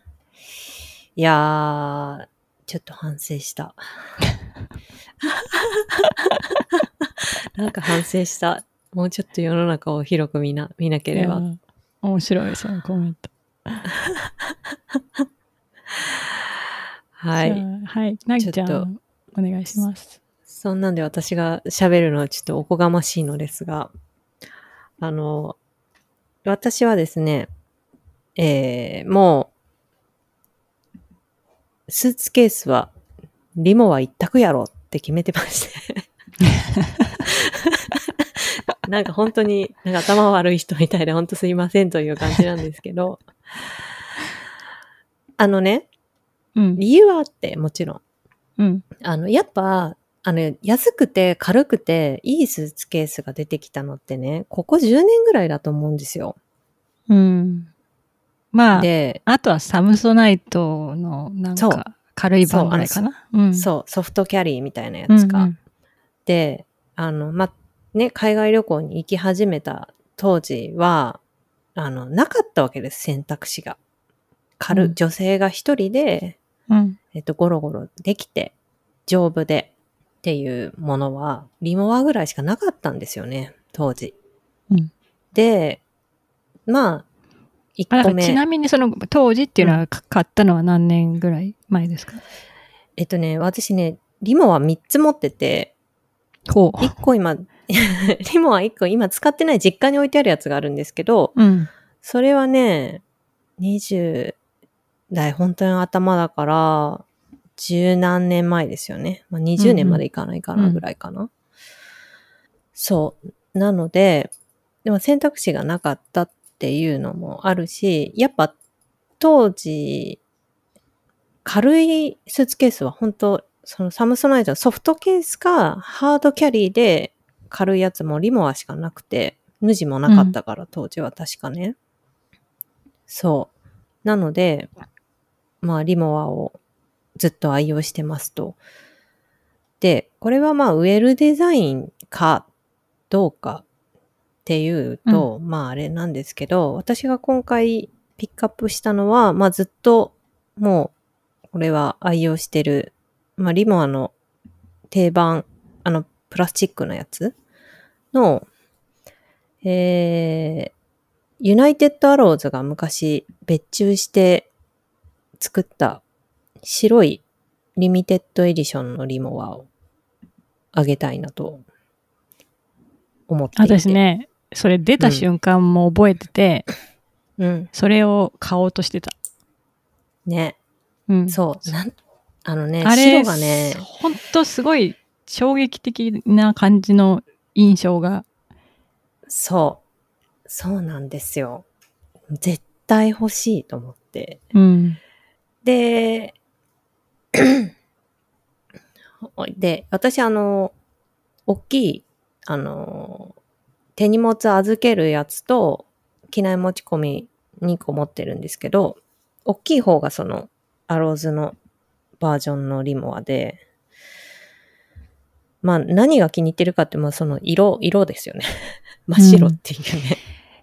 いやー、ちょっと反省した。なんか反省した。もうちょっと世の中を広く見な、見なければ。面白い、そのコメント。はい。はい。なぎちゃちょっん、お願いします。そんなんで私が喋るのはちょっとおこがましいのですが、あの、私はですね、えー、もう、スーツケースは、リモは一択やろっって決めてまして。なんか本当に、なんか頭悪い人みたいで本当すいませんという感じなんですけど。あのね、うん。理由はあって、もちろん。うん。あの、やっぱ、あの、安くて軽くていいスーツケースが出てきたのってね、ここ10年ぐらいだと思うんですよ。うん。まあ、で、あとはサムソナイトのなんそうか軽い版ぐらいかな？うん。そう、ソフトキャリーみたいなやうん。つか。うんで、あの、ま、ね、海外旅行に行き始めた当時は、あの、なかったわけです、選択肢が。軽、うん女性が一人で、うん。えっと、ゴロゴロできて、丈夫でっていうものは、リモアぐらいしかなかったんですよね、当時。うんで、まあ、一個目。らちなみにその当時っていうのはか買ったのは何年ぐらい前ですか？えっとね、私ね、リモは3つ持ってて、ほう。1個今、リモは1個今使ってない実家に置いてあるやつがあるんですけど、うん。それはね、20代本当に頭だから、十何年前ですよね。まあ、20年までいかないかなぐらいかな。そう。なので、でも選択肢がなかったっていうのもあるし、やっぱ当時、軽いスーツケースは本当そのサムソナイトのソフトケースかハードキャリーで軽いやつもリモアしかなくて、無地もなかったから、当時は確かね。そう。なので、まあ、リモアをずっと愛用してますと。で、これはまあ、ウェルデザインかどうかっていうと、まあ、あれなんですけど、私が今回ピックアップしたのは、まあ、ずっともう、これは愛用してる、まあ、リモアの定番、あの、プラスチックのやつの、えー、ユナイテッドアローズが昔別注して作った白いリミテッドエディションのリモアをあげたいなと思っていて。私。ね、それ出た瞬間も覚えてて、うん。それを買おうとしてた。ね。うん。そう。なんあのね、あれ白がね、ほんとすごい衝撃的な感じの印象が。そう。そうなんですよ。絶対欲しいと思って。うん。で、で、私あの、大きい、あの、手荷物預けるやつと、機内持ち込み2個持ってるんですけど、大きい方がその、アローズのバージョンのリモアで、まあ何が気に入ってるかって、まあその色、色ですよね。真っ白っていうね。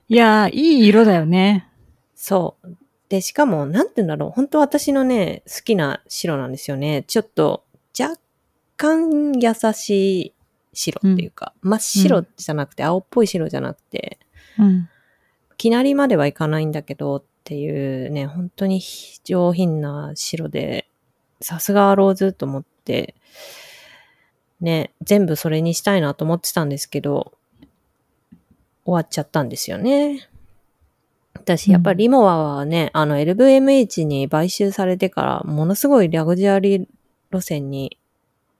いやー、いい色だよね。そう。で、しかも、なんて言うんだろう。本当私のね、好きな白なんですよね。ちょっと、若干優しい白っていうか、真っ白じゃなくて、青っぽい白じゃなくて、うん。きなりまではいかないんだけどっていうね、本当に上品な白で、さすがアローズと思って、ね、全部それにしたいなと思ってたんですけど、終わっちゃったんですよね。私、やっぱりリモアはね、あの LVMH に買収されてから、ものすごいラグジュアリー路線に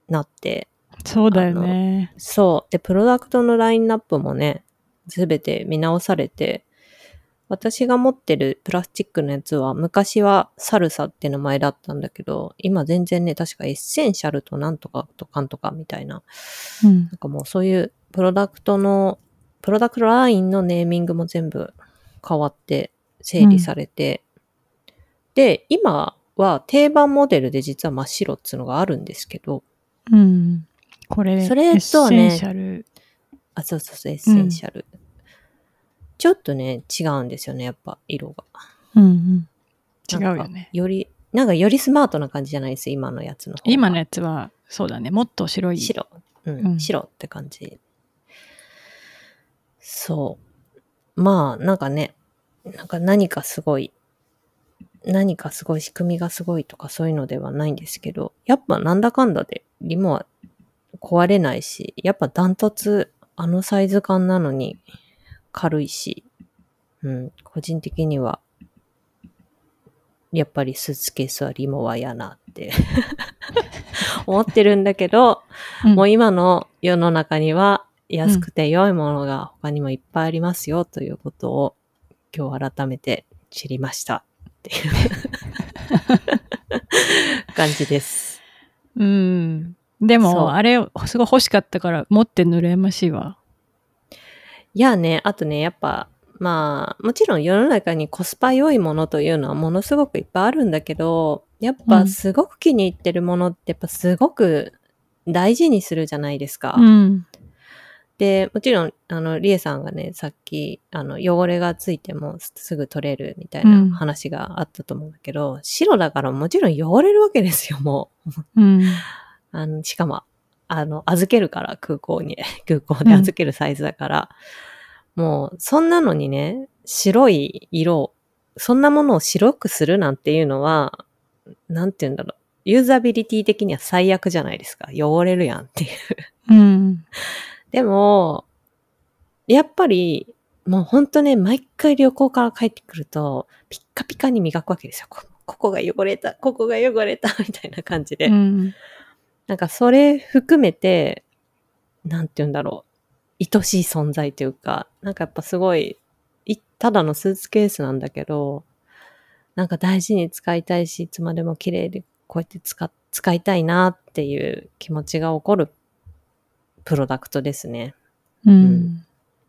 なって、そうだよね。そう。で、プロダクトのラインナップもね、すべて見直されて、私が持ってるプラスチックのやつは、昔はサルサって名前だったんだけど、今全然ね、確かエッセンシャルとなんとかとかんとかみたいな、うんなんかもうそういうプロダクトの、プロダクトラインのネーミングも全部変わって、整理されて、で、今は定番モデルで実は真っ白っていうのがあるんですけど、うん。これ、それとはねエッセンシャル。あ、そうそうそう、エッセンシャル。ちょっとね、違うんですよね、やっぱ、色が。うんうん。違うよね。より、なんかよりスマートな感じじゃないです、今のやつの方が。今のやつは、そうだね。もっと白い。白。うん、うん白って感じ。そう。まあ、なんかね、なんか何かすごい、何かすごい仕組みがすごいとかそういうのではないんですけど、やっぱなんだかんだでリモは壊れないし、やっぱダントツあのサイズ感なのに軽いし、うん、個人的には、やっぱりスーツケースはリモは嫌なって。思ってるんだけど、うんもう今の世の中には安くて良いものが他にもいっぱいありますよということを今日改めて知りましたっていう感じです。うん。でも、あれ、すごい欲しかったから、持って羨ましいわ。いやね、あとね、やっぱ、まあ、もちろん世の中にコスパ良いものというのはものすごくいっぱいあるんだけど、やっぱうんすごく気に入ってるものってやっぱすごく大事にするじゃないですか。うん。で、もちろん、あの、リエさんがね、さっき、あの、汚れがついてもすすぐ取れるみたいうんな話があったと思うんだけど、白だからもちろん汚れるわけですよ、もう。うん。あの、しかも、あの、預けるから、空港に、空港で預けるサイズだから、もう、そんなのにね、白い色、そんなものを白くするなんていうのは、なんて言うんだろう。ユーザビリティ的には最悪じゃないですか。汚れるやんっていう。うん。でも、やっぱり、もうほんとね、毎回旅行から帰ってくると、ピッカピカに磨くわけですよ。こここが汚れた、ここが汚れた、みたいな感じで。うん。なんかそれ含めて、なんて言うんだろう。愛しい存在というか、なんかやっぱすごい、いただのスーツケースなんだけど、なんか大事に使いたいし、いつまでも綺麗でこうやって使っ使いたいなっていう気持ちが起こるプロダクトですね。うん。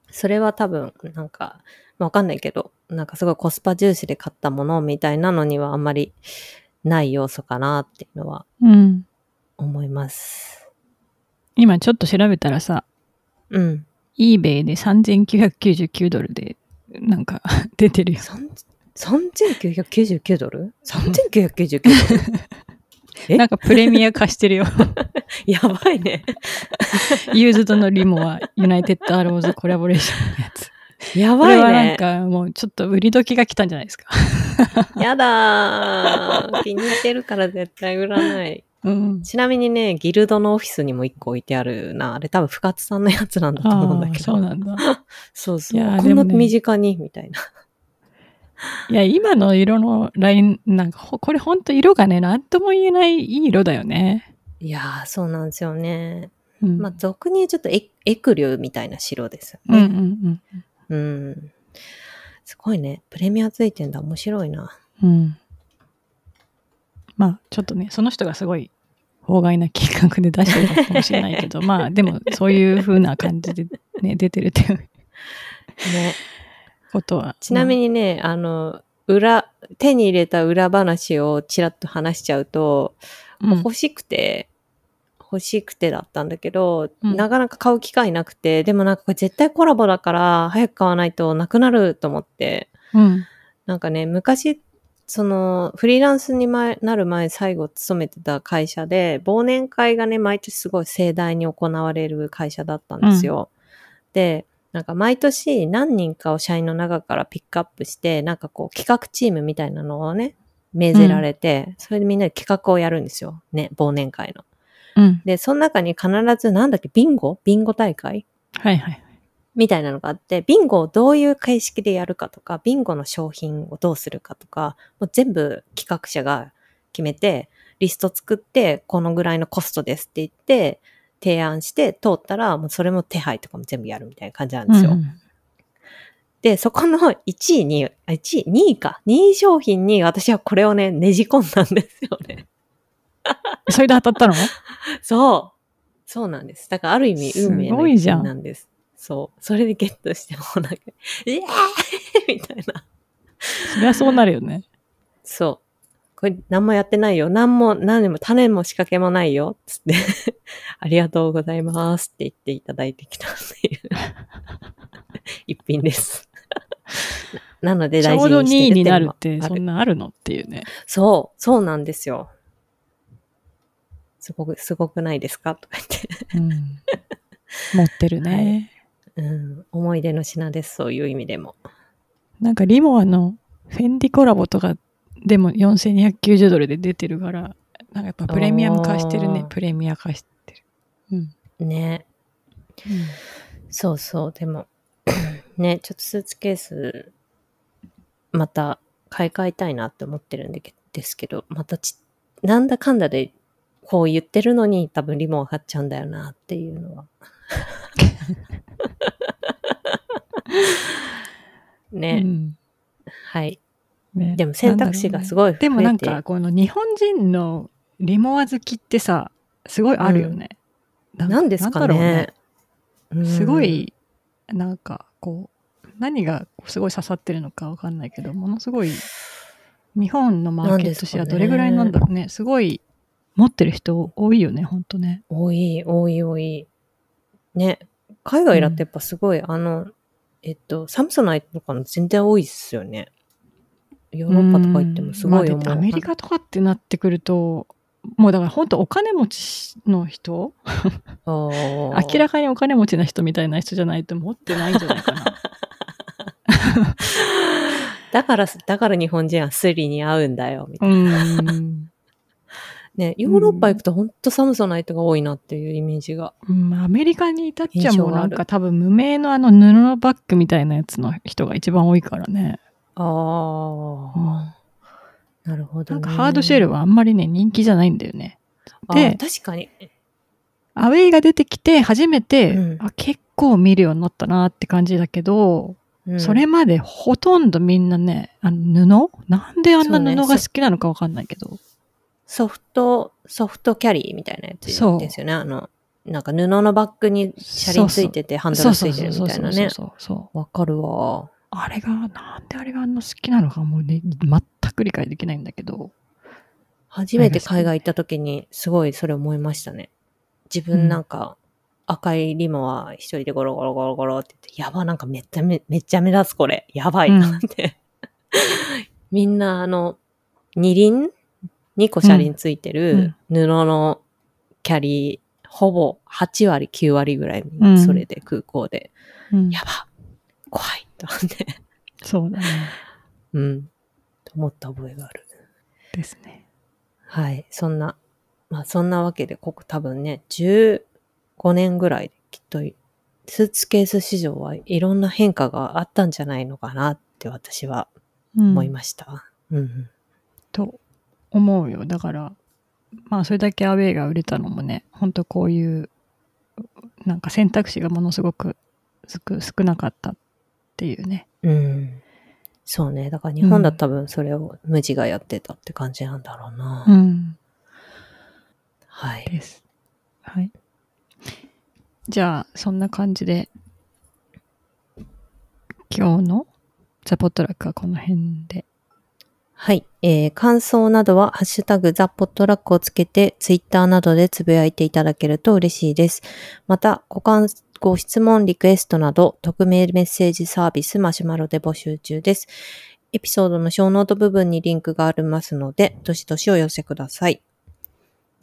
それは多分、なんか、まあわかんないけど、なんかすごいコスパ重視で買ったものみたいなのにはあんまりない要素かなっていうのはうん。思います。今ちょっと調べたらさ、うん。eBay で3999ドルで、なんか 出てるよ。さん3999ドル ?3999 ドル？えなんかプレミア化してるよ。やばいね。ユーズドのリモワユナイテッドアローズコラボレーションのやつ。やばいこれはなんね。なんかもうちょっと売り時が来たんじゃないですか。やだー。気に入ってるから絶対売らない。うん。ちなみにね、ギルドのオフィスにも1個置いてあるな。あれ多分深津さんのやつなんだと思うんだけど。そうなんだ。そうそう。こんな身近に、みたいな。いや、今の色のライン、なんかほ、これほんと色がね、なんとも言えないいい色だよね。いやー、そうなんですよね。うん。まあ、俗に言うちょっとエエクリューみたいな白ですようんうね。んうん。すごいね。プレミアついてんだ。面白いな。うん。うん。まあ、ちょっとね、その人がすごい、法外な企画で出してるかもしれないけど、まあ、でも、そういう風な感じでね、出てるっていうね。ことは？ちなみに、にね、あの、裏、手に入れた裏話をちらっと話しちゃうと、うん欲しくて、欲しくてだったんだけど、うんなかなか買う機会なくて、でもなんかこれ絶対コラボだから早く買わないとなくなると思って、うん。なんかね、昔、その、フリーランスに前なる前、最後勤めてた会社で、忘年会がね、毎年すごい盛大に行われる会社だったんですよ。で、なんか毎年何人かを社員の中からピックアップして、なんかこう企画チームみたいなのをね、命ぜられて、それでみんなで企画をやるんですよ。ね、忘年会の。うん。で、その中に必ずなんだっけ、ビンゴ？ビンゴ大会？はいはい。みたいなのがあって、ビンゴをどういう形式でやるかとか、ビンゴの商品をどうするかとか、もう全部企画者が決めて、リスト作って、このぐらいのコストですって言って、提案して通ったら、もうそれも手配とかも全部やるみたいな感じなんですよ。うんで、そこの1位に、あ1位、2位か。2位商品に私はこれをね、ねじ込んだんですよね。それで当たったの？そう。そうなんです。だからある意味運命すの一なんです。そう。それでゲットしてもうなんか、イエーイみたいな。そりゃそうなるよね。そう。これ何もやってないよ。何も、何も、種も仕掛けもないよ。つって。ありがとうございますって言っていただいてきたっていう 一品です。なので大ちょうど2事にしてる位になるって、そんなあるのっていうね。そう、そうなんですよ。すごく、すごくないですか？とか言って。うん。持ってるね。うん、思い出の品です、そういう意味でも。なんかリモアのフェンディコラボとかでも4290ドルで出てるから、なんかやっぱプレミアム化してるね。プレミア化してる。うん。ね。そうそう、でも、ね、ちょっとスーツケース、また買い替えたいなって思ってるんでですけど、またち、なんだかんだでこう言ってるのに多分リモン買っちゃうんだよなっていうのは。ね、うんはい。ねでも選択肢がすごい増えてでもなんか、この日本人のリモア好きってさ、すごいあるよね。なんですかなんだろうね。うんすご、い、なんかこう、何がすごい刺さってるのかわかんないけど、ものすごい、日本のマーケットシェアどれぐらいなんだろうね。すごい、持ってる人多いよね、ほんとね。多い、多い、多い。ね。海外だってやっぱすごい、あの、えっと、サムソナイトとかの全然多いっすよね。ヨーロッパとか行ってもすごい思う。うんまあアメリカとかってなってくると、もうだから本当お金持ちの人？明明らかにお金持ちな人みたいな人じゃないと持ってないんじゃないかな。だから、だから日本人はスリに合うんだよ、みたういな。ん。ね、ヨーロッパ行くとほんとサムソナイトが多いなっていうイメージが。うんアメリカに至っちゃもうなんか多分無名のあの布のバッグみたいなやつの人が一番多いからね。ああ、なるほど、ね。なんかハードシェルはあんまりね人気じゃないんだよね。あで確かに。アウェイが出てきて初めて、うんあ結構見るようになったなって感じだけど、うんそれまでほとんどみんなね、あの布？なんであんな布が好きなのかわかんないけど。ソフト、ソフトキャリーみたいなやつそうですよね。あの、なんか布のバッグに車輪ついててハンドルついてるみたいなね。そうそうそうそう。わかるわ。あれが、なんであれがあんな好きなのかもうね、全く理解できないんだけど。初めて海外行った時にすごいそれ思いましたね。自分なんか赤いリモは一人でゴロゴロゴロゴロって言って、やば、なんかめっちゃめめっちゃ目立つこれ。やばいなって。みんなあの、二輪 ?2 個車輪ついてる布のキャリー、ほぼ8割、9割ぐらい、うんそれで空港で、うんやば、怖いって、そうだね。うん、と思った覚えがある。ですね。はい。そんな、まあそんなわけで、ここ多分ね、15年ぐらいできっと、スーツケース市場はいろんな変化があったんじゃないのかなって私はうん思いました。うん。と思うよ。だから、まあそれだけアウェイが売れたのもね、ほんとこういう、なんか選択肢がものすごく少少なかったっていうね。うん。そうね。だから日本だと多分それを無地がやってたって感じなんだろうな。うん。はい。です。はい。じゃあ、そんな感じで、今日のザ・ポットラックはこの辺で。はい。えー、感想などは、ハッシュタグザ・ポットラックをつけて、ツイッターなどでつぶやいていただけると嬉しいです。また、ご感、ご質問、リクエストなど、匿名メッセージサービスマシュマロで募集中です。エピソードのショーノート部分にリンクがありますので、どしどしお寄せください。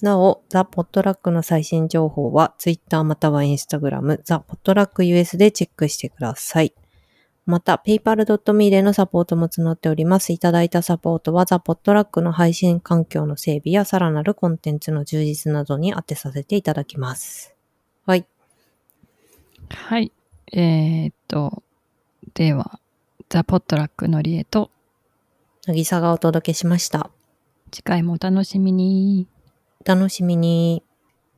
なお、ザ・ポットラックの最新情報は、ツイッターまたはインスタグラム、ザ・ポットラック US でチェックしてください。また、paypal.me でのサポートも募っております。いただいたサポートは、ザ・ポットラックの配信環境の整備やさらなるコンテンツの充実などに当てさせていただきます。はい。はい。えーっと、では、ザ・ポットラックのりえと、なぎさがお届けしました。次回もお楽しみに。お楽しみに。